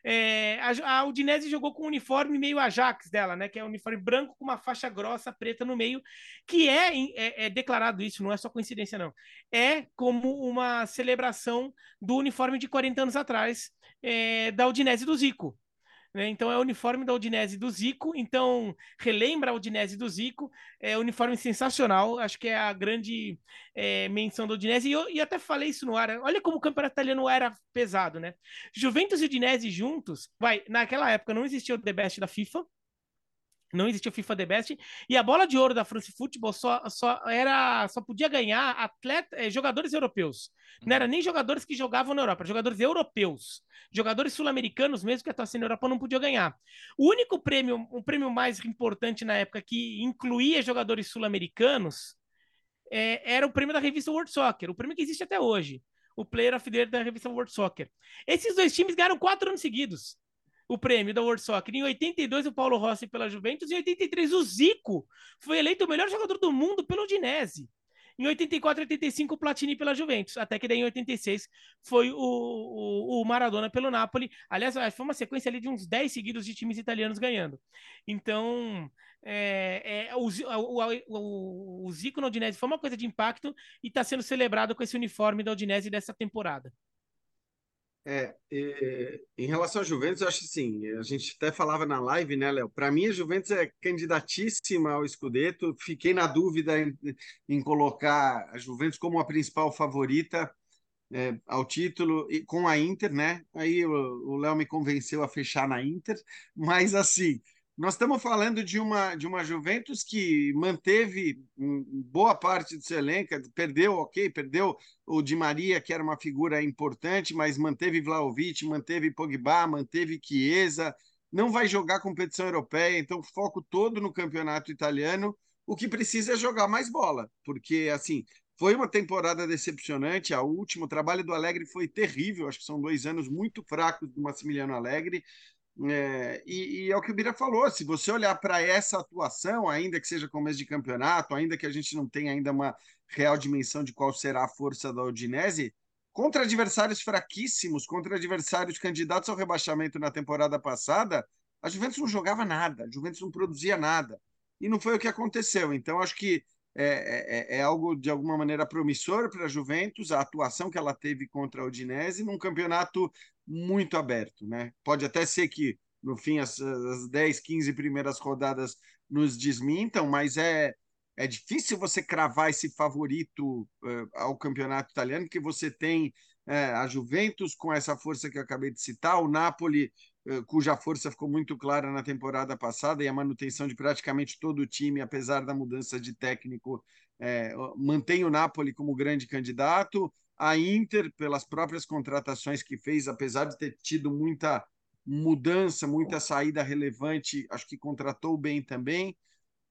E: É, a, a Udinese jogou com um uniforme meio Ajax dela, né? Que é um uniforme branco com uma faixa grossa preta no meio, que é, é, é declarado isso, não é só coincidência, não. É como uma celebração do uniforme de 40 anos atrás é, da Udinese do Zico. Né? Então é o uniforme da Udinese do Zico, então relembra a Udinese do Zico, é um uniforme sensacional, acho que é a grande é, menção da Udinese, e eu até falei isso no ar, olha como o campeonato italiano era pesado, né? Juventus e Udinese juntos, vai, naquela época não existia o The Best da FIFA, não existia o FIFA The Best e a bola de ouro da France Football só, só era só podia ganhar atleta, eh, jogadores europeus. Não era nem jogadores que jogavam na Europa, jogadores europeus. Jogadores sul-americanos, mesmo que atuassem na Europa, não podiam ganhar. O único prêmio, o prêmio mais importante na época que incluía jogadores sul-americanos é, era o prêmio da revista World Soccer, o prêmio que existe até hoje. O Player of the Year da revista World Soccer. Esses dois times ganharam quatro anos seguidos o prêmio da World Soccer. Em 82, o Paulo Rossi pela Juventus. Em 83, o Zico foi eleito o melhor jogador do mundo pelo Udinese. Em 84 e 85, o Platini pela Juventus. Até que daí em 86 foi o, o, o, Maradona pelo Napoli. Aliás, foi uma sequência ali de uns 10 seguidos de times italianos ganhando. Então, é, é, o, o, o, Zico na Udinese foi uma coisa de impacto e está sendo celebrado com esse uniforme da Udinese dessa temporada.
C: É, em relação à Juventus, eu acho assim, a gente até falava na live, né, Léo? Para mim, a Juventus é candidatíssima ao Scudetto. Fiquei na dúvida em, em colocar a Juventus como a principal favorita é, ao título e com a Inter, né? Aí o Léo me convenceu a fechar na Inter, mas assim, nós estamos falando de uma, de uma Juventus que manteve boa parte do seu elenco, perdeu, ok, perdeu o Di Maria, que era uma figura importante, mas manteve Vlaovic, manteve Pogba, manteve Chiesa, não vai jogar competição europeia, então foco todo no campeonato italiano. O que precisa é jogar mais bola, porque assim foi uma temporada decepcionante. A última, o trabalho do Alegre foi terrível. Acho que são dois anos muito fracos do Massimiliano Alegre. É, e, e, é o que o Bira falou: se você olhar para essa atuação, ainda que seja começo de campeonato, ainda que a gente não tenha ainda uma real dimensão de qual será a força da Udinese, contra adversários fraquíssimos, contra adversários candidatos ao rebaixamento na temporada passada, a Juventus não jogava nada, a Juventus não produzia nada. E não foi o que aconteceu. Então, acho que é, é, é algo de alguma maneira promissor para a Juventus, a atuação que ela teve contra a Udinese num campeonato muito aberto, né? Pode até ser que no fim as, as 10, 15 primeiras rodadas nos desmintam, mas é é difícil você cravar esse favorito uh, ao campeonato italiano, porque você tem uh, a Juventus com essa força que eu acabei de citar, o Napoli cuja força ficou muito clara na temporada passada e a manutenção de praticamente todo o time, apesar da mudança de técnico, é, mantém o Napoli como grande candidato. A Inter, pelas próprias contratações que fez, apesar de ter tido muita mudança, muita saída relevante, acho que contratou bem também.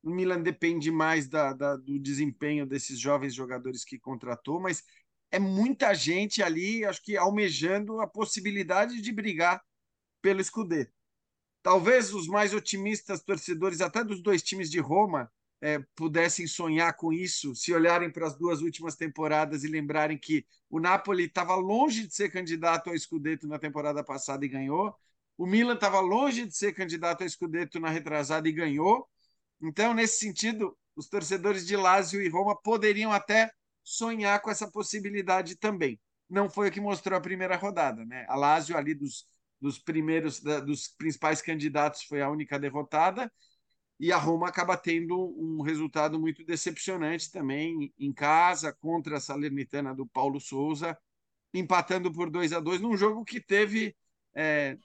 C: O Milan depende mais da, da, do desempenho desses jovens jogadores que contratou, mas é muita gente ali, acho que almejando a possibilidade de brigar pelo Scudetto. Talvez os mais otimistas torcedores, até dos dois times de Roma, é, pudessem sonhar com isso, se olharem para as duas últimas temporadas e lembrarem que o Napoli estava longe de ser candidato ao Scudetto na temporada passada e ganhou, o Milan estava longe de ser candidato ao Scudetto na retrasada e ganhou. Então, nesse sentido, os torcedores de Lazio e Roma poderiam até sonhar com essa possibilidade também. Não foi o que mostrou a primeira rodada, né? A Lazio ali dos, dos primeiros, da, dos principais candidatos foi a única derrotada e a Roma acaba tendo um resultado muito decepcionante também em casa contra a Salernitana do Paulo Souza, empatando por 2 a 2 num jogo que teve é,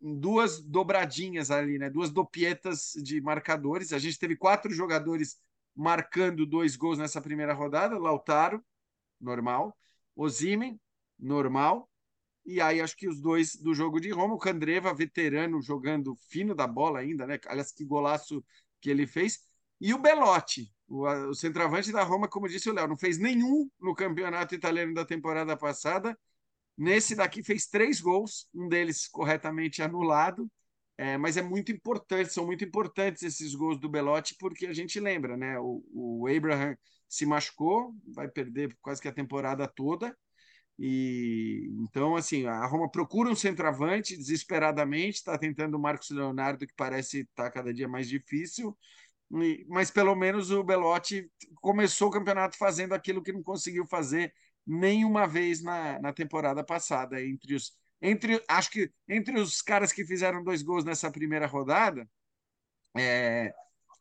C: duas dobradinhas ali, né? Duas dopietas de marcadores. A gente teve quatro jogadores marcando dois gols nessa primeira rodada: Lautaro, normal, Osimen, normal. E aí acho que os dois do jogo de Roma, o Candreva, veterano, jogando fino da bola ainda, né? Aliás, que golaço que ele fez. E o Belotti, o, o centroavante da Roma, como disse o Léo, não fez nenhum no campeonato italiano da temporada passada Nesse daqui fez três gols, um deles corretamente anulado, é, mas é muito importante, são muito importantes esses gols do Belotti, porque a gente lembra, né? O, o Abraham se machucou, vai perder quase que a temporada toda. E então, assim, a Roma procura um centroavante desesperadamente, está tentando o Marcos Leonardo, que parece estar tá cada dia mais difícil, mas pelo menos o Belotti começou o campeonato fazendo aquilo que não conseguiu fazer nenhuma vez na, na temporada passada. Entre os, entre, acho que entre os caras que fizeram dois gols nessa primeira rodada, é,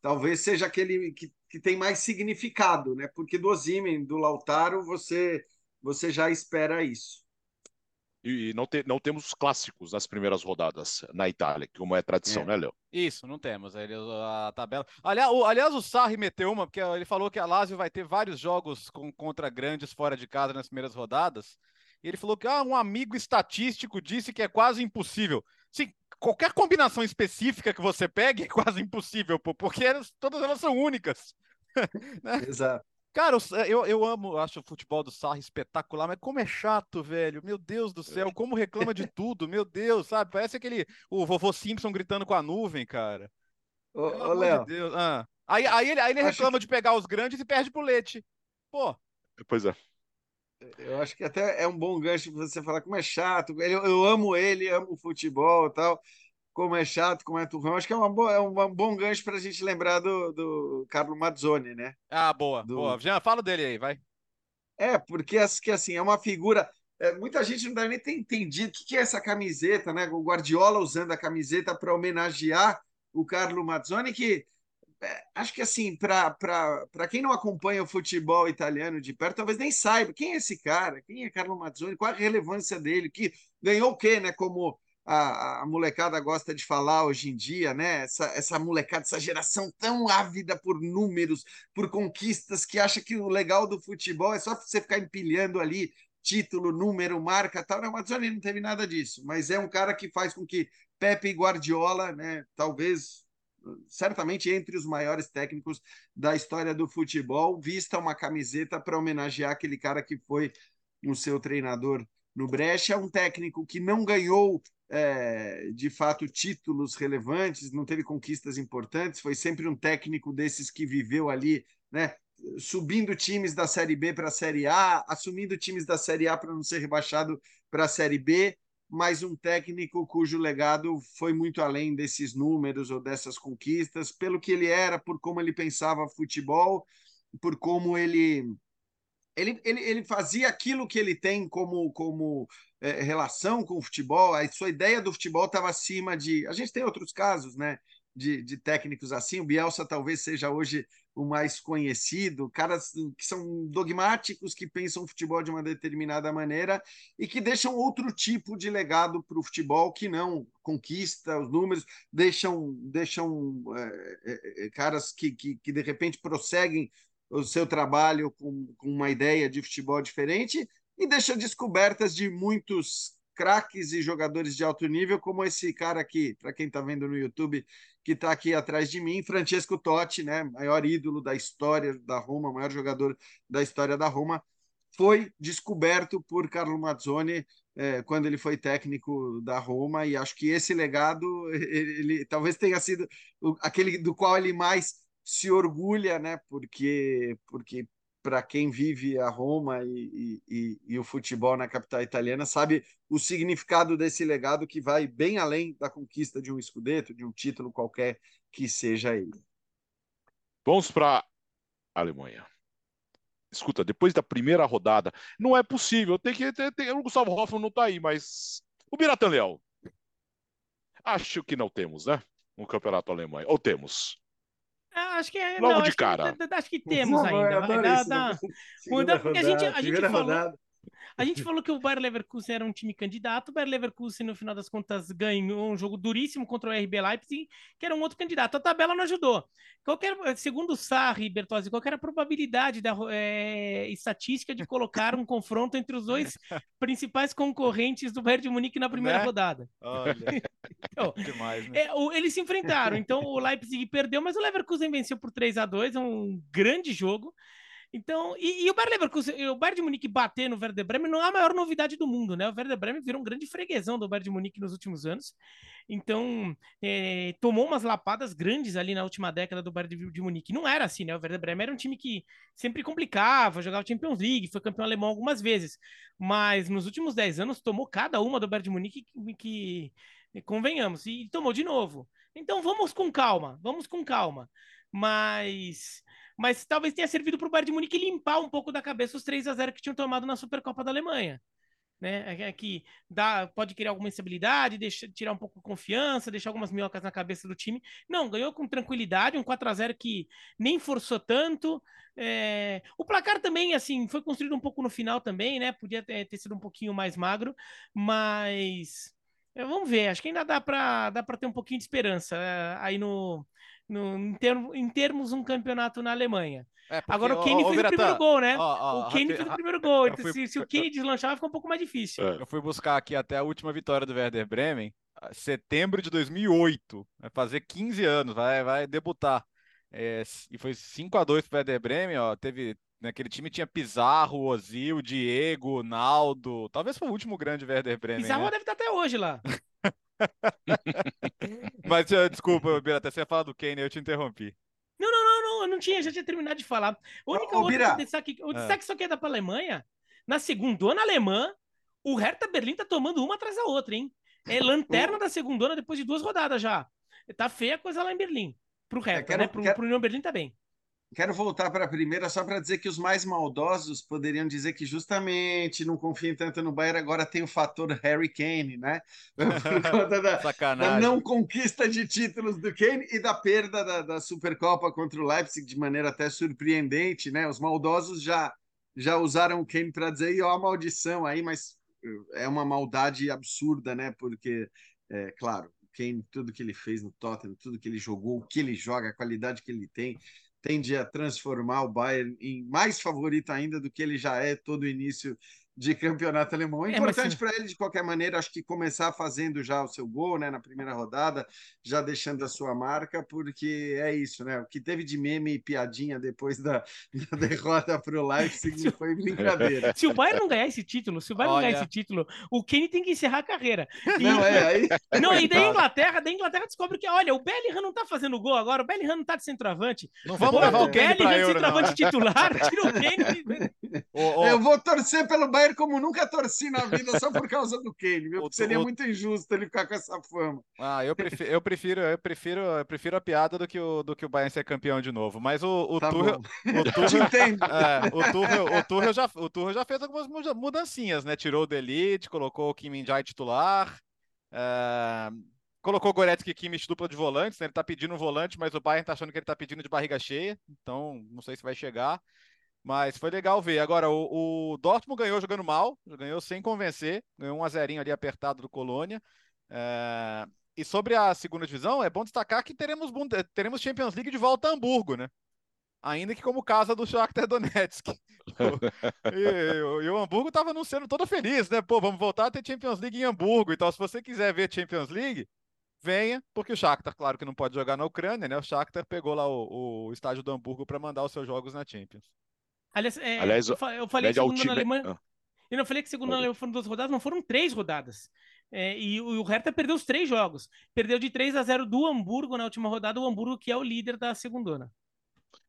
C: talvez seja aquele que, que tem mais significado, né? Porque do Ozymen, do Lautaro, você, você já espera isso.
B: E não, te, não temos clássicos nas primeiras rodadas na Itália, como é tradição, é. né, Léo?
D: Isso, não temos. Ele, a tabela. Aliás o, aliás, o Sarri meteu uma, porque ele falou que a Lazio vai ter vários jogos com, contra grandes fora de casa nas primeiras rodadas. E ele falou que ah, um amigo estatístico disse que é quase impossível. Sim, qualquer combinação específica que você pegue é quase impossível, porque elas, todas elas são únicas. (laughs)
C: né? Exato.
D: Cara, eu, eu amo, acho o futebol do Sarri espetacular, mas como é chato, velho. Meu Deus do céu, como reclama de tudo, meu Deus, sabe? Parece aquele o vovô Simpson gritando com a nuvem, cara.
C: Ô, ô Léo.
D: De ah. Aí, aí, ele, aí ele reclama que... de pegar os grandes e perde pro leite. Pô.
B: Pois é.
C: Eu acho que até é um bom gancho você falar como é chato. Eu, eu amo ele, amo o futebol e tal como é chato, como é turrão. Acho que é, uma boa, é um bom gancho para a gente lembrar do, do Carlo Mazzoni, né?
D: Ah, boa, do... boa. Já fala dele aí, vai.
C: É, porque que, assim, é uma figura. É, muita gente não deve nem ter entendido o que, que é essa camiseta, né? O Guardiola usando a camiseta para homenagear o Carlo Mazzoni, que é, acho que assim, para quem não acompanha o futebol italiano de perto, talvez nem saiba quem é esse cara, quem é Carlo Mazzoni, qual a relevância dele, que ganhou o quê, né? Como a, a, molecada gosta de falar hoje em dia, né? Essa, essa molecada, essa geração tão ávida por números, por conquistas, que acha que o legal do futebol é só você ficar empilhando ali título, número, marca, tal. Não, Mazzoni não teve nada disso, mas é um cara que faz com que Pepe Guardiola, né? Talvez certamente entre os maiores técnicos da história do futebol, vista uma camiseta para homenagear aquele cara que foi o seu treinador no Brecha, um técnico que não ganhou é, de fato títulos relevantes, não teve conquistas importantes, foi sempre um técnico desses que viveu ali, né, subindo times da Série B para a Série A, assumindo times da Série A para não ser rebaixado para a Série B, mas um técnico cujo legado foi muito além desses números ou dessas conquistas, pelo que ele era, por como ele pensava futebol, por como ele ele, ele, ele fazia aquilo que ele tem como, como é, relação com o futebol, a sua ideia do futebol estava acima de. A gente tem outros casos, né? de, de técnicos assim. O Bielsa talvez seja hoje o mais conhecido, caras que são dogmáticos, que pensam o futebol de uma determinada maneira e que deixam outro tipo de legado para o futebol que não conquista os números, deixam, deixam é, é, caras que, que, que de repente prosseguem o seu trabalho com, com uma ideia de futebol diferente e deixa descobertas de muitos craques e jogadores de alto nível, como esse cara aqui, para quem está vendo no YouTube, que está aqui atrás de mim, Francesco Totti, né, maior ídolo da história da Roma, maior jogador da história da Roma, foi descoberto por Carlo Mazzoni é, quando ele foi técnico da Roma e acho que esse legado (laughs) ele, ele talvez tenha sido o, aquele do qual ele mais se orgulha, né? Porque porque para quem vive a Roma e, e, e, o futebol na capital italiana sabe o significado desse legado que vai bem além da conquista de um escudeto, de um título qualquer que seja ele.
B: Vamos para a Alemanha. Escuta, depois da primeira rodada, não é possível. Tem que tem, o Gustavo Hoffmann não está aí, mas o Biratan Leal. Acho que não temos, né? Um campeonato alemão. Ou temos?
E: Ah, acho que é.
B: Logo
E: não,
B: de
E: acho
B: cara.
E: Que, acho que temos ainda. Vai, dá, dá, porque a gente, a gente falou, rodada. A gente falou que o Bayer Leverkusen era um time candidato. O Bayer Leverkusen, no final das contas, ganhou um jogo duríssimo contra o RB Leipzig, que era um outro candidato. A tabela não ajudou. Qualquer, segundo o Sarri e Bertozzi, qual era a probabilidade da é, estatística de colocar um confronto entre os dois (laughs) principais concorrentes do Bayern de Munique na primeira né? rodada?
D: Olha. (laughs) então, Demais,
E: né? é, o, eles se enfrentaram. Então o Leipzig perdeu, mas o Leverkusen venceu por 3 a 2 É um grande jogo. Então, e, e o Bayer Leverkusen, o Bayern de Munique bater no Werder Bremen não é a maior novidade do mundo, né? O Werder Bremen virou um grande freguesão do Bayern de Munique nos últimos anos. Então, é, tomou umas lapadas grandes ali na última década do Bayern de, Munique. Não era assim, né? O Werder Bremen era um time que sempre complicava, jogava Champions League, foi campeão alemão algumas vezes. Mas nos últimos 10 anos tomou cada uma do Bayern de Munique que, que, que convenhamos, e tomou de novo. Então vamos com calma, vamos com calma. Mas mas talvez tenha servido para o Bayern de Munique limpar um pouco da cabeça os 3 a 0 que tinham tomado na Supercopa da Alemanha. Né? É, é que dá, pode criar alguma instabilidade, deixa, tirar um pouco de confiança, deixar algumas minhocas na cabeça do time. Não, ganhou com tranquilidade, um 4 a 0 que nem forçou tanto. É... O placar também, assim, foi construído um pouco no final também, né? Podia ter, ter sido um pouquinho mais magro, mas é, vamos ver. Acho que ainda dá para dá ter um pouquinho de esperança é, aí no, no, em, termo, em termos um campeonato na Alemanha. É, porque, Agora o Kane fez o primeiro gol, né? Ó, ó, o Kane fez o primeiro gol. Então, fui... se, se, o Kane deslanchar, fica um pouco mais difícil.
D: Eu fui buscar aqui até a última vitória do Werder Bremen, setembro de 2008. Vai fazer 15 anos, vai, vai debutar. É, e foi 5 a 2 para o Werder Bremen, ó. Teve Naquele time tinha Pizarro, Ozil, Diego, Naldo. Talvez foi o último grande Werder Bremen.
E: Pizarro
D: né?
E: deve estar até hoje lá. (laughs) (laughs)
D: Mas uh, desculpa, Bira, até você ia falar do Kane, eu te interrompi.
E: Não, não, não, não, eu não tinha, já tinha terminado de falar. A única ô, outra destaque, o destaque é. só que é da para Alemanha, na segundona alemã, o Hertha Berlim tá tomando uma atrás da outra, hein? É lanterna da segundona depois de duas rodadas já. Tá feia a coisa lá em Berlim. Pro Hertha, quero, né? Pro, quero... pro União Berlim tá bem.
C: Quero voltar para a primeira só para dizer que os mais maldosos poderiam dizer que justamente não confiam tanto no Bayern, agora tem o fator Harry Kane, né? (laughs) Por conta da, da, não conquista de títulos do Kane e da perda da, da, Supercopa contra o Leipzig de maneira até surpreendente, né? Os maldosos já, já usaram o Kane para dizer, e ó, a maldição aí, mas é uma maldade absurda, né? Porque, é, claro, o Kane, tudo que ele fez no Tottenham, tudo que ele jogou, o que ele joga, a qualidade que ele tem tende a transformar o Bayern em mais favorito ainda do que ele já é todo início de campeonato alemão. É, é importante para ele, de qualquer maneira, acho que começar fazendo já o seu gol né, na primeira rodada, já deixando a sua marca, porque é isso, né? O que teve de meme e piadinha depois da, (laughs) da derrota para (laughs) o Leipzig foi brincadeira. (laughs)
E: Se o Bayern não ganhar esse título, se o Bayern Olha. não ganhar esse título, o Kane tem que encerrar a carreira.
C: E, não, é, aí...
E: Não, e da Inglaterra, da Inglaterra descobre que, olha, o Bellingham não tá fazendo gol agora, o Bellingham não tá de centroavante.
D: Não vamos levar o
E: Bellingham
D: de
E: centroavante
D: não,
E: titular, tira o Kane.
C: Eu vou torcer pelo Bayern como nunca torci na vida só por causa do Kane, viu? (laughs) Seria muito injusto ele ficar com essa fama.
D: Ah, eu prefiro, eu prefiro, eu prefiro, eu prefiro a piada do que o, do que o Bayern ser campeão de novo. Mas o, o tá Tuchel, o (laughs) Tuchel, é, o Tuchel, o Tuchel já, o Tuchel já fez algumas mudancinhas, né? Tirou o Delite, colocou o Kim Min-jae titular. É... colocou Goretzka e Kimmich dupla de volantes, né? Ele tá pedindo um volante, mas o Bayern tá achando que ele tá pedindo de barriga cheia, então não sei se vai chegar. Mas foi legal ver. Agora, o, o Dortmund ganhou jogando mal, ganhou sem convencer, ganhou um a ali apertado do Colônia. É... E sobre a segunda divisão, é bom destacar que teremos, teremos Champions League de volta a Hamburgo, né? Ainda que como casa do Shakhtar Donetsk. (laughs) e, e, e, o Hamburgo estava anunciando todo feliz, né? Pô, vamos voltar a ter Champions League em Hamburgo. Então, se você quiser ver Champions League, venha, porque o Shakhtar, claro que não pode jogar na Ucrânia, né? O Shakhtar pegou lá o, o estádio do Hamburgo para mandar os seus jogos na Champions.
E: Aliás, é, Aliás eu, eu falei que segundo na Alemanha. Ah. Eu não falei que segundo na Alemanha foram duas rodadas, não foram três rodadas. É, e o, o Hertha perdeu os três jogos. Perdeu de 3 a 0 do Hamburgo na última rodada, o Hamburgo que é o líder da segunda.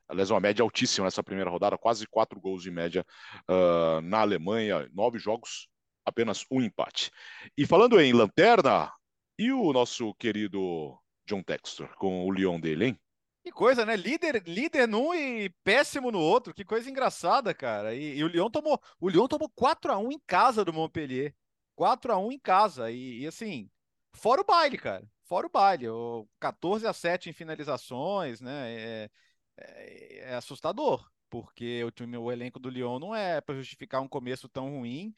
B: Aliás, uma média altíssima nessa primeira rodada, quase quatro gols de média uh, na Alemanha, nove jogos, apenas um empate. E falando em lanterna, e o nosso querido John Textor com o Lyon dele, hein?
D: Que coisa, né? Líder, líder num e péssimo no outro. Que coisa engraçada, cara. E, e o Lyon tomou, o Lyon tomou 4 a 1 em casa do Montpellier. 4 a 1 em casa. E, e, assim, fora o baile, cara. Fora o baile. O 14 a 7 em finalizações, né? É, é, é assustador, porque o time, o elenco do Lyon não é para justificar um começo tão ruim.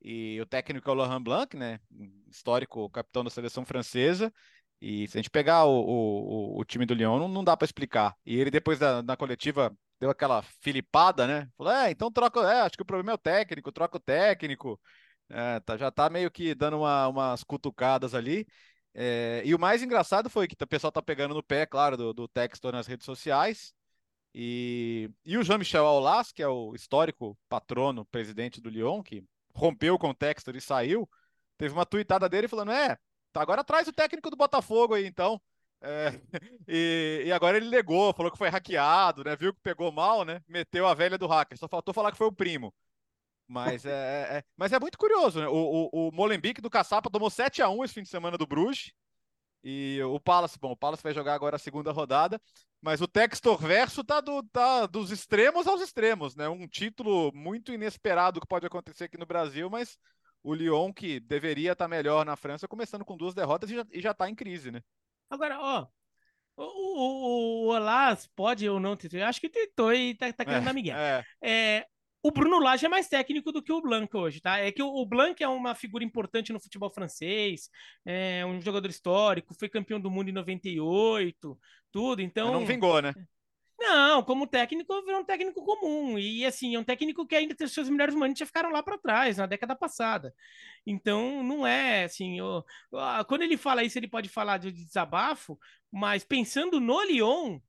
D: E o técnico é o Laurent Blanc, né? Histórico capitão da seleção francesa. E se a gente pegar o, o, o time do Lyon, não, não dá para explicar. E ele, depois da, da coletiva, deu aquela filipada, né? Falou: é, então troca. É, acho que o problema é o técnico, troca o técnico. É, tá, já tá meio que dando uma, umas cutucadas ali. É, e o mais engraçado foi que o pessoal tá pegando no pé, claro, do, do Textor nas redes sociais. E, e o Jean-Michel Aulas, que é o histórico patrono, presidente do Lyon, que rompeu com o Textor e saiu, teve uma tuitada dele falando: é, tá, agora traz o técnico do Botafogo aí, então. É, (laughs) e, e, agora ele negou, falou que foi hackeado, né? Viu que pegou mal, né? Meteu a velha do hacker. Só faltou falar que foi o primo. Mas é, é, é mas é muito curioso, né? O, o, o Molenbeek do Caçapa tomou 7 a 1 esse fim de semana do Bruges. E o Palace, bom, o Palace vai jogar agora a segunda rodada, mas o Textor Verso tá, do, tá dos extremos aos extremos, né? Um título muito inesperado que pode acontecer aqui no Brasil, mas o Lyon, que deveria estar melhor na França, começando com duas derrotas e já, e já tá em crise, né?
E: Agora, ó, o, o, o Olas pode ou não tentar, acho que tentou e tá, tá querendo é, dar Miguel. É. é. O Bruno Lage é mais técnico do que o Blanc hoje, tá? É que o Blanc é uma figura importante no futebol francês, é um jogador histórico, foi campeão do mundo em 98, tudo, então...
D: Não vingou, né?
E: Não, como técnico, virou um técnico comum. E, assim, é um técnico que ainda tem seus melhores momentos já ficaram lá para trás, na década passada. Então, não é assim. Eu, quando ele fala isso, ele pode falar de desabafo, mas pensando no Lyon,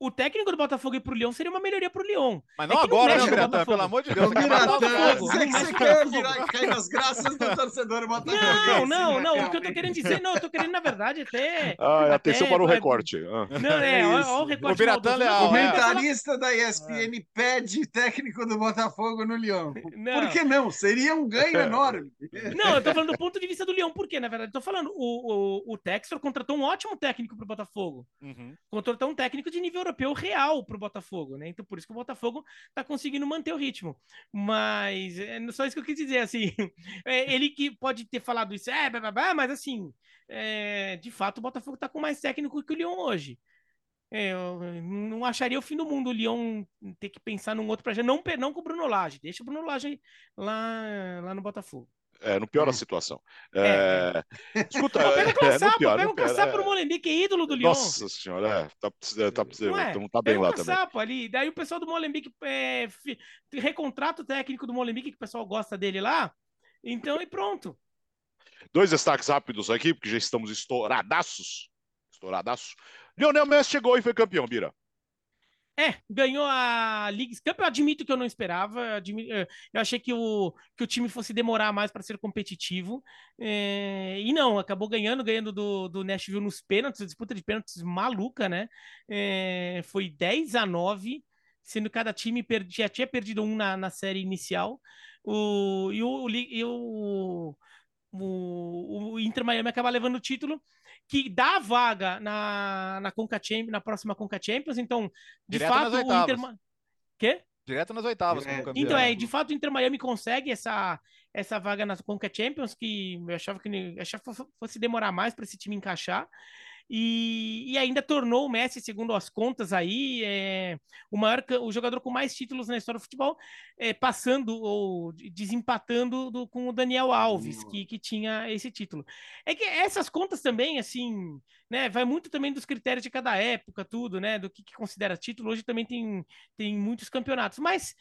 E: o técnico do Botafogo ir pro Lyon seria uma melhoria pro Lyon.
D: Mas não é agora, né, Biratã? Pelo amor de Deus.
C: Biratã, você, você quer virar, cair nas graças do torcedor Botafogo.
E: Não, não, não. O que eu tô querendo dizer, não, eu tô querendo, na verdade, até...
B: Ah, até, atenção para o recorte.
E: Ah. Não, é, olha o recorte. O
C: Biratã Leal. O comentarista da ESPN é. pede técnico do Botafogo no Lyon. Não. Por que não? Seria um ganho enorme.
E: Não, eu tô falando do ponto de vista do Lyon. Por quê? Na verdade, eu tô falando, o, o, o Textor contratou um ótimo técnico pro Botafogo. Uhum. Contratou um técnico de nível europeu real para o Botafogo, né? Então por isso que o Botafogo está conseguindo manter o ritmo. Mas é só isso que eu quis dizer, assim. (laughs) É, ele que pode ter falado isso, é, blá, blá, blá, mas assim, é, de fato o Botafogo está com mais técnico que o Lyon hoje. É, eu não acharia o fim do mundo o Lyon ter que pensar num outro projeto. Não, não com o Bruno Lage. Deixa o Bruno Lage lá, lá no Botafogo.
B: É, não piora a situação. É...
E: É. Escuta, Pô, pega o Caçapa, pior, pega o Caçapa pro Molenbeek, é ídolo do Lyon.
B: Nossa senhora, é, tá, tá, não, é? tá bem lá também.
E: ali, daí o pessoal do Molenbeek é, recontrata o técnico do Molenbeek, que o pessoal gosta dele lá, então e pronto.
B: Dois destaques rápidos aqui, porque já estamos estouradaços. Estouradaços. Lionel Messi chegou e foi campeão, Bira.
E: É, ganhou a League Cup. Eu admito que eu não esperava. Eh, eu achei que o, que o time fosse demorar mais para ser competitivo. É, e não, acabou ganhando, ganhando do, do Nashville nos pênaltis, disputa de pênaltis maluca, né? É, foi 10 a 9, sendo cada time perdi, já tinha perdido um na, na série inicial. O, e o, e o, o, o Inter Miami acaba levando o título que dá vaga na, na, Conca Champions, na próxima Conca Champions. Então, de
D: Direto
E: fato,
D: o
E: Inter.
D: Quê? Direto nas oitavas
C: É.
E: Então, é, de fato, o Inter Miami consegue essa, essa vaga na Conca Champions, que eu achava que eu achava que fosse demorar mais para esse time encaixar. E, e, ainda tornou o Messi, segundo as contas aí, é, o maior o jogador com mais títulos na história do futebol, é, passando ou desempatando do, com o Daniel Alves, que, que tinha esse título. É que essas contas também, assim, né, vai muito também dos critérios de cada época, tudo, né, do que, que considera título. Hoje também tem, tem muitos campeonatos, mas,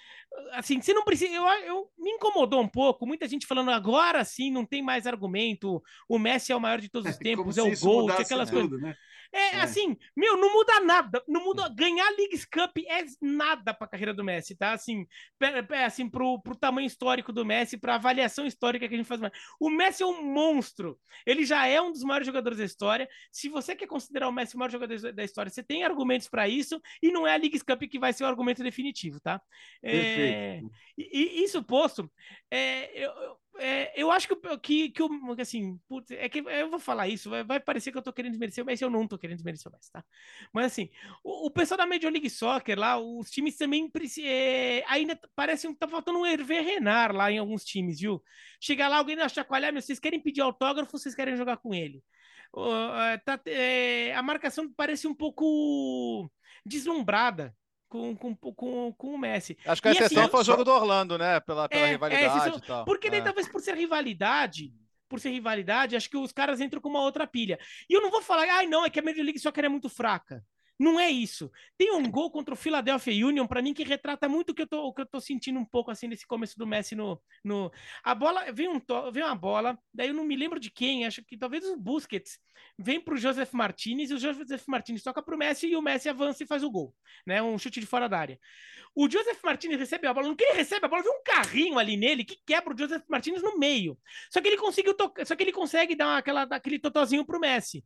E: assim, você não precisa. Eu, eu me incomodou um pouco, muita gente falando agora sim, não tem mais argumento, o Messi é o maior de todos os tempos, é o gol, aquelas
C: tudo,
E: coisas.
C: Né?
E: É, é, assim, meu, não muda nada. Não muda. Ganhar a Leagues Cup é nada para a carreira do Messi, tá? Assim, é, assim pro, pro tamanho histórico do Messi, para avaliação histórica que a gente faz. O Messi é um monstro. Ele já é um dos maiores jogadores da história. Se você quer considerar o Messi o maior jogador da história, você tem argumentos para isso, e não é a Leagues Cup que vai ser o argumento definitivo, tá? É, e, e, isso posto, é, eu, é, eu acho que, que, que, assim, putz, é que eu vou falar isso, vai, vai, parecer que eu tô querendo desmerecer o Messi, eu não tô querendo desmerecer o Messi, tá? Mas assim, o, o pessoal da Major League Soccer lá, os times também é, ainda parece que tá faltando um Hervé Renard lá em alguns times, viu? Chegar lá, alguém achar chacoalhar, meu, vocês querem pedir autógrafo vocês querem jogar com ele? Uh, tá, é, a marcação parece um pouco deslumbrada com, com, com, com o Messi.
D: Acho que a e, exceção assim, foi o jogo do Orlando, né? Pela, pela é, rivalidade é, e tal.
E: Porque daí, é. talvez por ser rivalidade, por ser rivalidade, acho que os caras entram com uma outra pilha. E eu não vou falar, ai, não, é que a Major League só quer é muito fraca. Não é isso. Tem um gol contra o Philadelphia Union, para mim, que retrata muito o que, eu tô, o que eu tô sentindo um pouco assim nesse começo do Messi no. no... A bola, vem, um to... vem uma bola, daí eu não me lembro de quem, acho que talvez o Busquets, vem pro Joseph Martinez, e o Joseph Martinez toca pro Messi e o Messi avança e faz o gol, né? Um chute de fora da área. O Joseph Martinez recebe a bola, não que ele recebe a bola, vem um carrinho ali nele que quebra o Joseph Martinez no meio. Só que ele conseguiu tocar, só que ele consegue dar aquela, aquele totozinho pro Messi.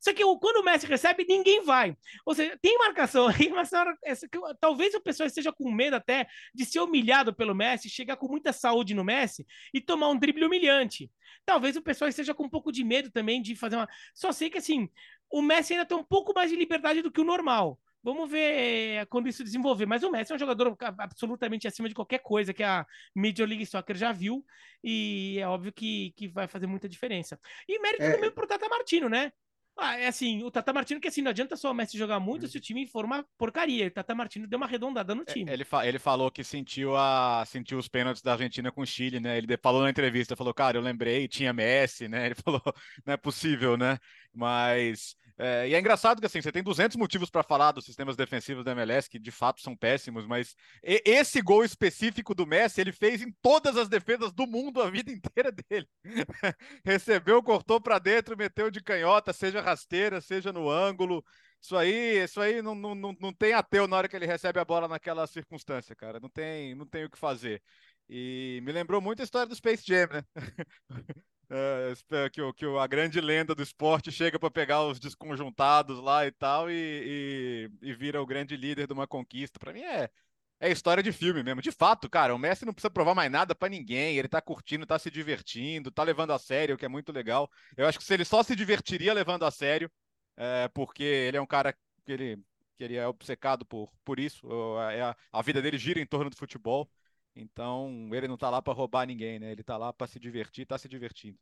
E: Só que quando o Messi recebe, ninguém vai. Ou seja, tem marcação (laughs) aí, mas essa, talvez o pessoal esteja com medo até de ser humilhado pelo Messi, chegar com muita saúde no Messi e tomar um drible humilhante. Talvez o pessoal esteja com um pouco de medo também de fazer uma. Só sei que assim, o Messi ainda tem um pouco mais de liberdade do que o normal. Vamos ver quando isso desenvolver. Mas o Messi é um jogador absolutamente acima de qualquer coisa que a Major League Soccer já viu. E é óbvio que, que vai fazer muita diferença. E mérito é... também pro Tata Martino, né? Ah, é assim, o Tata Martino, que assim, não adianta só o Messi jogar muito uhum. se o time for uma porcaria. O Tata Martino deu uma arredondada no é, time.
D: Ele, fa ele falou que sentiu, a, sentiu os pênaltis da Argentina com o Chile, né? Ele falou na entrevista, falou, cara, eu lembrei, tinha Messi, né? (laughs) Ele falou, não é possível, né? Mas é, e é engraçado que assim, você tem 200 motivos para falar dos sistemas defensivos da MLS, que de fato são péssimos, mas esse gol específico do Messi, ele fez em todas as defesas do mundo a vida (laughs) inteira dele. (laughs) Recebeu, cortou para dentro, meteu de canhota, seja rasteira, seja no ângulo. Isso aí, isso aí não, não, não tem ateu na hora que ele recebe a bola naquela circunstância, cara. Não tem, não tem o que fazer. E me lembrou muito a história do Space Jam, né? (laughs) É, que, que a grande lenda do esporte chega para pegar os desconjuntados lá e tal e, e, e vira o grande líder de uma conquista. Para mim é, é história de filme mesmo. De fato, cara, o Messi não precisa provar mais nada para ninguém. Ele tá curtindo, tá se divertindo, tá levando a sério, o que é muito legal. Eu acho que se ele só se divertiria levando a sério, é, porque ele é um cara que ele, que ele é obcecado por, por isso. É a, a vida dele gira em torno do futebol. Então, ele não tá lá para roubar ninguém, né? Ele tá lá para se divertir, tá se divertindo.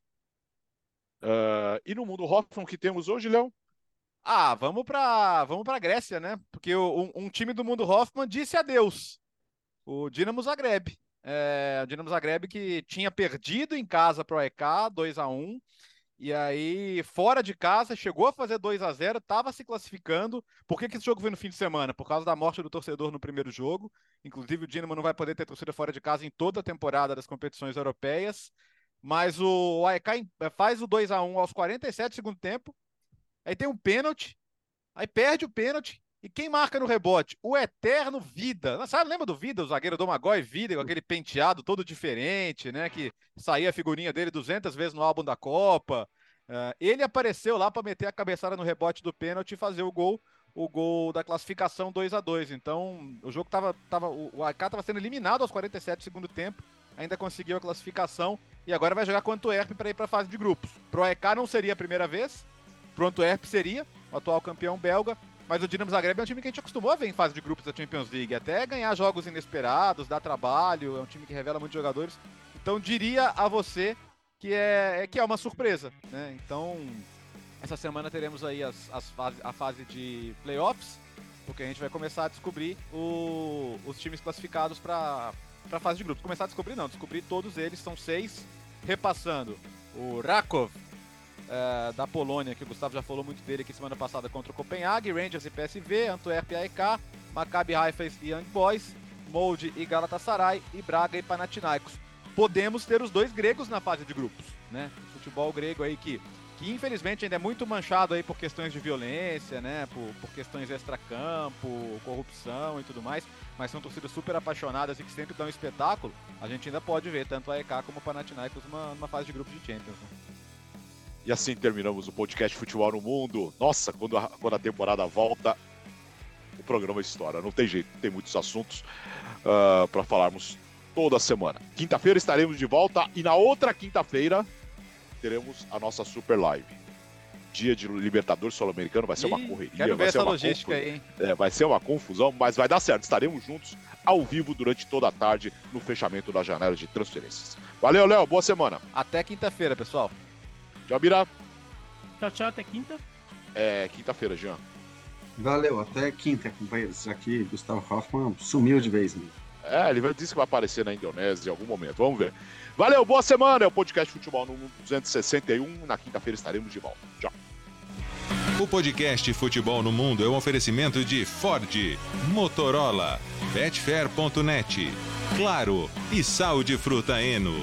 B: Uh, e no mundo Hoffman que temos hoje, Léo?
D: Ah, vamos para vamos para Grécia, né? Porque o, um, um, time do mundo Hoffman disse adeus. O Dinamo Zagreb. É, o Dinamo Zagreb que tinha perdido em casa para o EK 2 a 1 e aí, fora de casa, chegou a fazer 2 a 0 estava se classificando. Por que, que esse jogo foi no fim de semana? Por causa da morte do torcedor no primeiro jogo. Inclusive, o Dinamo não vai poder ter torcida fora de casa em toda a temporada das competições europeias. Mas o AEK faz o 2 a 1 aos 47 do segundo tempo. Aí tem um pênalti. Aí perde o pênalti. E quem marca no rebote? O eterno Vida. Sabe, lembra do Vida, o zagueiro do Magói Vida, com aquele penteado todo diferente, né? Que saía a figurinha dele 200 vezes no álbum da Copa. Uh, ele apareceu lá para meter a cabeçada no rebote do pênalti e fazer o gol, o gol da classificação 2 a 2 Então, o jogo tava, tava o AK estava sendo eliminado aos 47 do segundo tempo, ainda conseguiu a classificação e agora vai jogar com o Antwerp para ir para a fase de grupos. Pro AEK não seria a primeira vez, pro Antwerp seria, o atual campeão belga, mas o Dinamo Zagreb é um time que a gente acostumou a ver em fase de grupos da Champions League, até ganhar jogos inesperados, dar trabalho, é um time que revela muitos jogadores. Então diria a você que é, que é uma surpresa, né? Então, essa semana teremos aí as, as fase, a fase de playoffs, porque a gente vai começar a descobrir o, os times classificados para a fase de grupos. Começar a descobrir não, descobrir todos eles, são seis, repassando o Rakov, é, da Polônia, que o Gustavo já falou muito dele aqui semana passada contra o Copenhague, Rangers e PSV, Antwerp e AEK, Maccabi Haifa e Young Boys, Molde e Galatasaray e Braga e Panathinaikos. Podemos ter os dois gregos na fase de grupos, né? Futebol grego aí que, que infelizmente ainda é muito manchado aí por questões de violência, né? Por, por questões extracampo, corrupção e tudo mais, mas são torcidas super apaixonadas e que sempre dão espetáculo. A gente ainda pode ver tanto a AEK como o Panathinaikos numa, numa fase de grupos de Champions. Né?
B: E assim terminamos o podcast Futebol no Mundo. Nossa, quando a, quando a temporada volta, o programa estoura. Não tem jeito, tem muitos assuntos uh, ah, para falarmos toda semana. Quinta-feira estaremos de volta e na outra quinta-feira teremos a nossa Super Live. Dia de Libertadores Sul-Americano vai ser uma correria. Vai ser
D: essa logística aí, hein?
B: É, vai ser uma confusão, mas vai dar certo. Estaremos juntos ao vivo durante toda a tarde no fechamento da janela de transferências. Valeu, Léo. Boa semana.
D: Até quinta-feira, pessoal.
B: Tchau, Bira.
E: Tchau, tchau, até quinta.
B: É, quinta-feira, Jean.
C: Valeu, até quinta, companheiros. Aqui, Gustavo Hoffman sumiu de vez, né?
B: É, ele disse que vai aparecer na Indonésia em algum momento. Vamos ver. Valeu, boa semana. É o podcast Futebol no 261. Na quinta-feira estaremos de volta. Tchau.
A: O podcast Futebol no Mundo é um oferecimento de Ford, Motorola, Betfair.net, Claro e Sal de Fruta Eno.